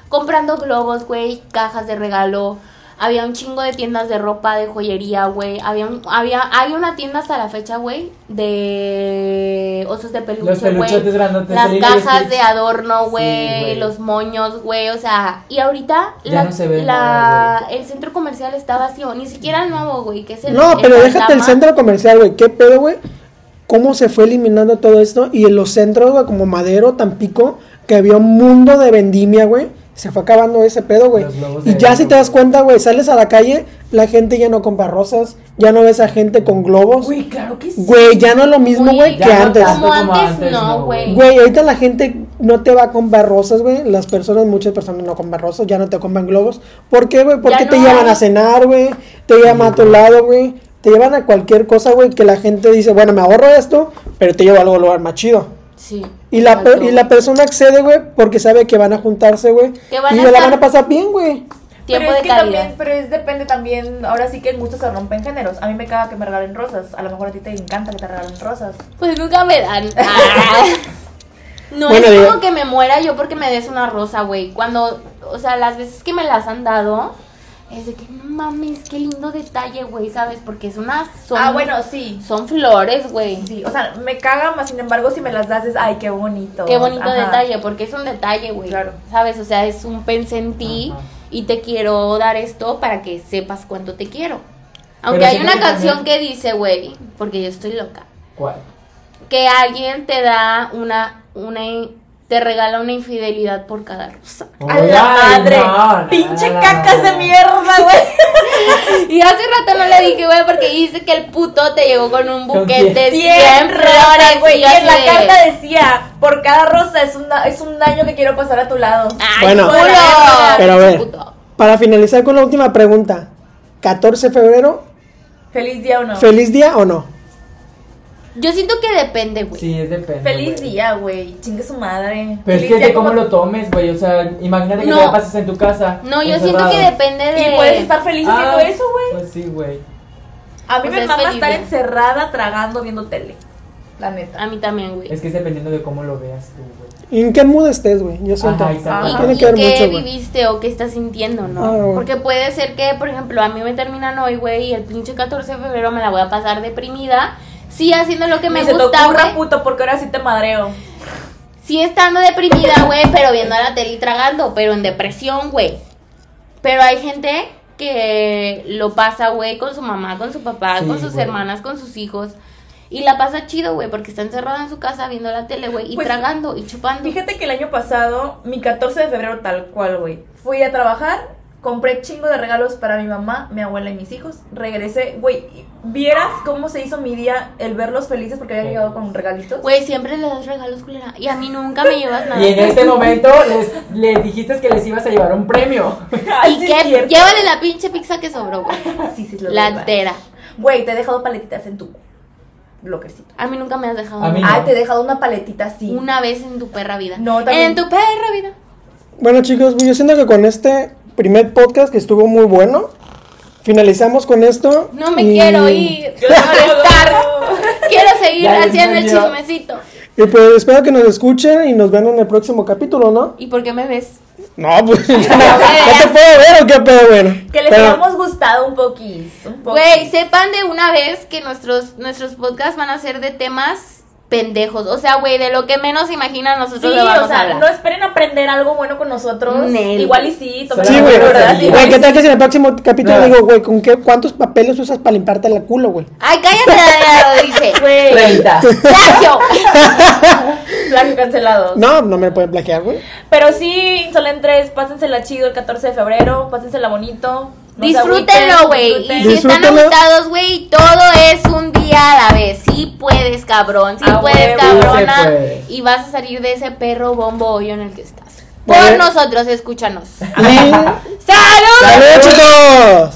Comprando globos, güey, cajas de regalo. Había un chingo de tiendas de ropa, de joyería, güey. Había, un- había, hay una tienda hasta la fecha, güey, de osos de peluche, Los peluchotes güey. grandotes, Las cajas de adorno, güey. los moños, güey. O sea, y ahorita Ya la, no se ve la- nada, el centro comercial está vacío. Ni siquiera el nuevo, güey, que es el No, el pero déjate el centro comercial, güey. ¿Qué pedo, güey? ¿Cómo se fue eliminando todo esto? Y en los centros, güey, como Madero, Tampico, que había un mundo de vendimia, güey. Se fue acabando ese pedo, güey. Y ya si te das güey. cuenta, güey, sales a la calle, la gente ya no compra rosas, ya no ves a gente con globos. Uy, claro que sí. Güey, ya no es lo mismo, güey, que no antes. Como antes, no, no, güey. Güey, ahorita la gente no te va a comprar rosas, güey. Las personas, muchas personas no compran rosas, ya no te compran globos. ¿Por qué, güey? Porque Ya te no llevan hay. a cenar, güey. Te llevan a tu lado, güey. Te llevan a cualquier cosa, güey, que la gente dice, bueno, me ahorro esto, pero te llevo a algo lugar más chido. Sí. Y la, per- y la persona accede, güey, porque sabe que van a juntarse, güey. Y a la van a pasar bien, güey. Tiempo pero es de que calidad. también, pero es depende también, ahora sí que en gusto se rompen géneros. A mí me caga que me regalen rosas. A lo mejor a ti te encanta que te regalen rosas. Pues nunca me dan. <laughs> Ah. No Bueno, es digo- como que me muera yo porque me des una rosa, güey. Cuando, o sea, las veces que me las han dado, es de que no mames, qué lindo detalle, güey, ¿sabes? Porque es una. Son, ah, bueno, sí. Son flores, güey. Sí, o sea, me caga, más sin embargo, si me las das es, ay, qué bonito. Qué bonito Ajá. detalle, porque es un detalle, güey. Claro. ¿Sabes? O sea, es un pensé en ti Ajá. y te quiero dar esto para que sepas cuánto te quiero. Aunque Pero hay una que canción también- que dice, güey, porque yo estoy loca. ¿Cuál? que alguien te da una, una, te regala una infidelidad por cada rosa. A la madre. no, no, Pinche no, cacas no. de mierda, güey. <laughs> Y hace rato no le dije, güey, porque dice que el puto te llegó con un buquete de 100 Cien flores, rosas, güey. y en la carta decía, por cada rosa es un, da- es un daño que quiero pasar a tu lado. Ay, Bueno, culo, pero a ver. Para finalizar con la última pregunta. 14 de febrero, Feliz día o no. ¿feliz día o no? Yo siento que depende, güey. Sí, es depende. Feliz güey. día, güey. Chingue su madre. Pero es Feliz que es día de cómo como- lo tomes, güey. O sea, imagínate que No. te la pases en tu casa. No, yo encerrado. siento que depende de... Y puedes estar feliz haciendo Ah, eso, güey. Pues sí, güey. A mí O me sea, mama estar encerrada tragando viendo tele. La neta. A mí también, güey. Es que es dependiendo de cómo lo veas tú, güey. ¿Y ¿En qué mood estés, güey? Yo siento. Ajá. Y, Ajá. Tiene que ver qué mucho, viviste o qué estás sintiendo, ¿no? Ah. Porque puede ser que, por ejemplo, a mí me terminan hoy, güey, y el pinche 14 de febrero me la voy a pasar deprimida. Sí, haciendo lo que me te gusta, güey. puto, porque ahora sí te madreo. Sí estando deprimida, güey, pero viendo la tele y tragando, pero en depresión, güey. Pero hay gente que lo pasa, güey, con su mamá, con su papá, Sí, con sus güey. hermanas, con sus hijos. Y la pasa chido, güey, porque está encerrada en su casa viendo la tele, güey, y Pues, tragando y chupando. Fíjate que el año pasado, mi 14 de febrero tal cual, güey. Fui a trabajar, compré chingo de regalos para mi mamá, mi abuela y mis hijos. Regresé, güey, vieras cómo se hizo mi día el verlos felices porque había llegado con regalitos. Güey, siempre le das regalos, culera. Y a mí nunca me llevas <laughs> nada. Y en este momento les, les dijiste que les ibas a llevar un premio. <laughs> Ay, Y sí que llévale la pinche pizza que sobró, güey. <laughs> Sí, sí, lo La entera. Güey, te he dejado paletitas en tu lockercito. A mí nunca me has dejado A mí nada. Ay, te he dejado una paletita así. una vez en tu perra vida. No, también- En tu perra vida. Bueno, chicos, yo siento que con este primer podcast que estuvo muy bueno, finalizamos con esto. No me y- quiero ir. Yo Quiero tampoco. estar. Quiero seguir Ya haciendo el chismecito. Y pues espero que nos escuchen y nos vean en el próximo capítulo, ¿no? ¿Y por qué me ves? No, pues <laughs> <laughs> ya, te puedo ver o qué pedo, bueno. Que les Pero- hayamos gustado un poquis. Güey, sepan de una vez que nuestros, nuestros podcasts van a ser de temas pendejos. O sea, güey, de lo que menos imaginan nosotros Sí, le vamos o a sea, hablar. no esperen aprender algo bueno con nosotros. Nel. Igual y sí, tomen Sí, güey. no, ¿verdad? sí, Güey, ¿qué tal que si en el próximo capítulo No. digo, güey, ¿con qué, cuántos papeles usas para limpiarte la culo, güey? Ay, cállate, <laughs> lo dice. Güey, 30. Plagio. plagio cancelado. No, no me pueden plagiar, güey. Pero sí, Insolentes, pásensela chido el 14 de febrero, pásensela bonito. No Disfrútenlo, güey. Y si están agüitados, güey, todo es un día a la vez. Sí puedes, cabrón. Sí A puedes, huevo. cabrona. Sí puede. Y vas a salir de ese perro bombo hoyo en el que estás. Por Güey. nosotros, escúchanos. <laughs> Y... ¡Salud! ¡Salud, chicos!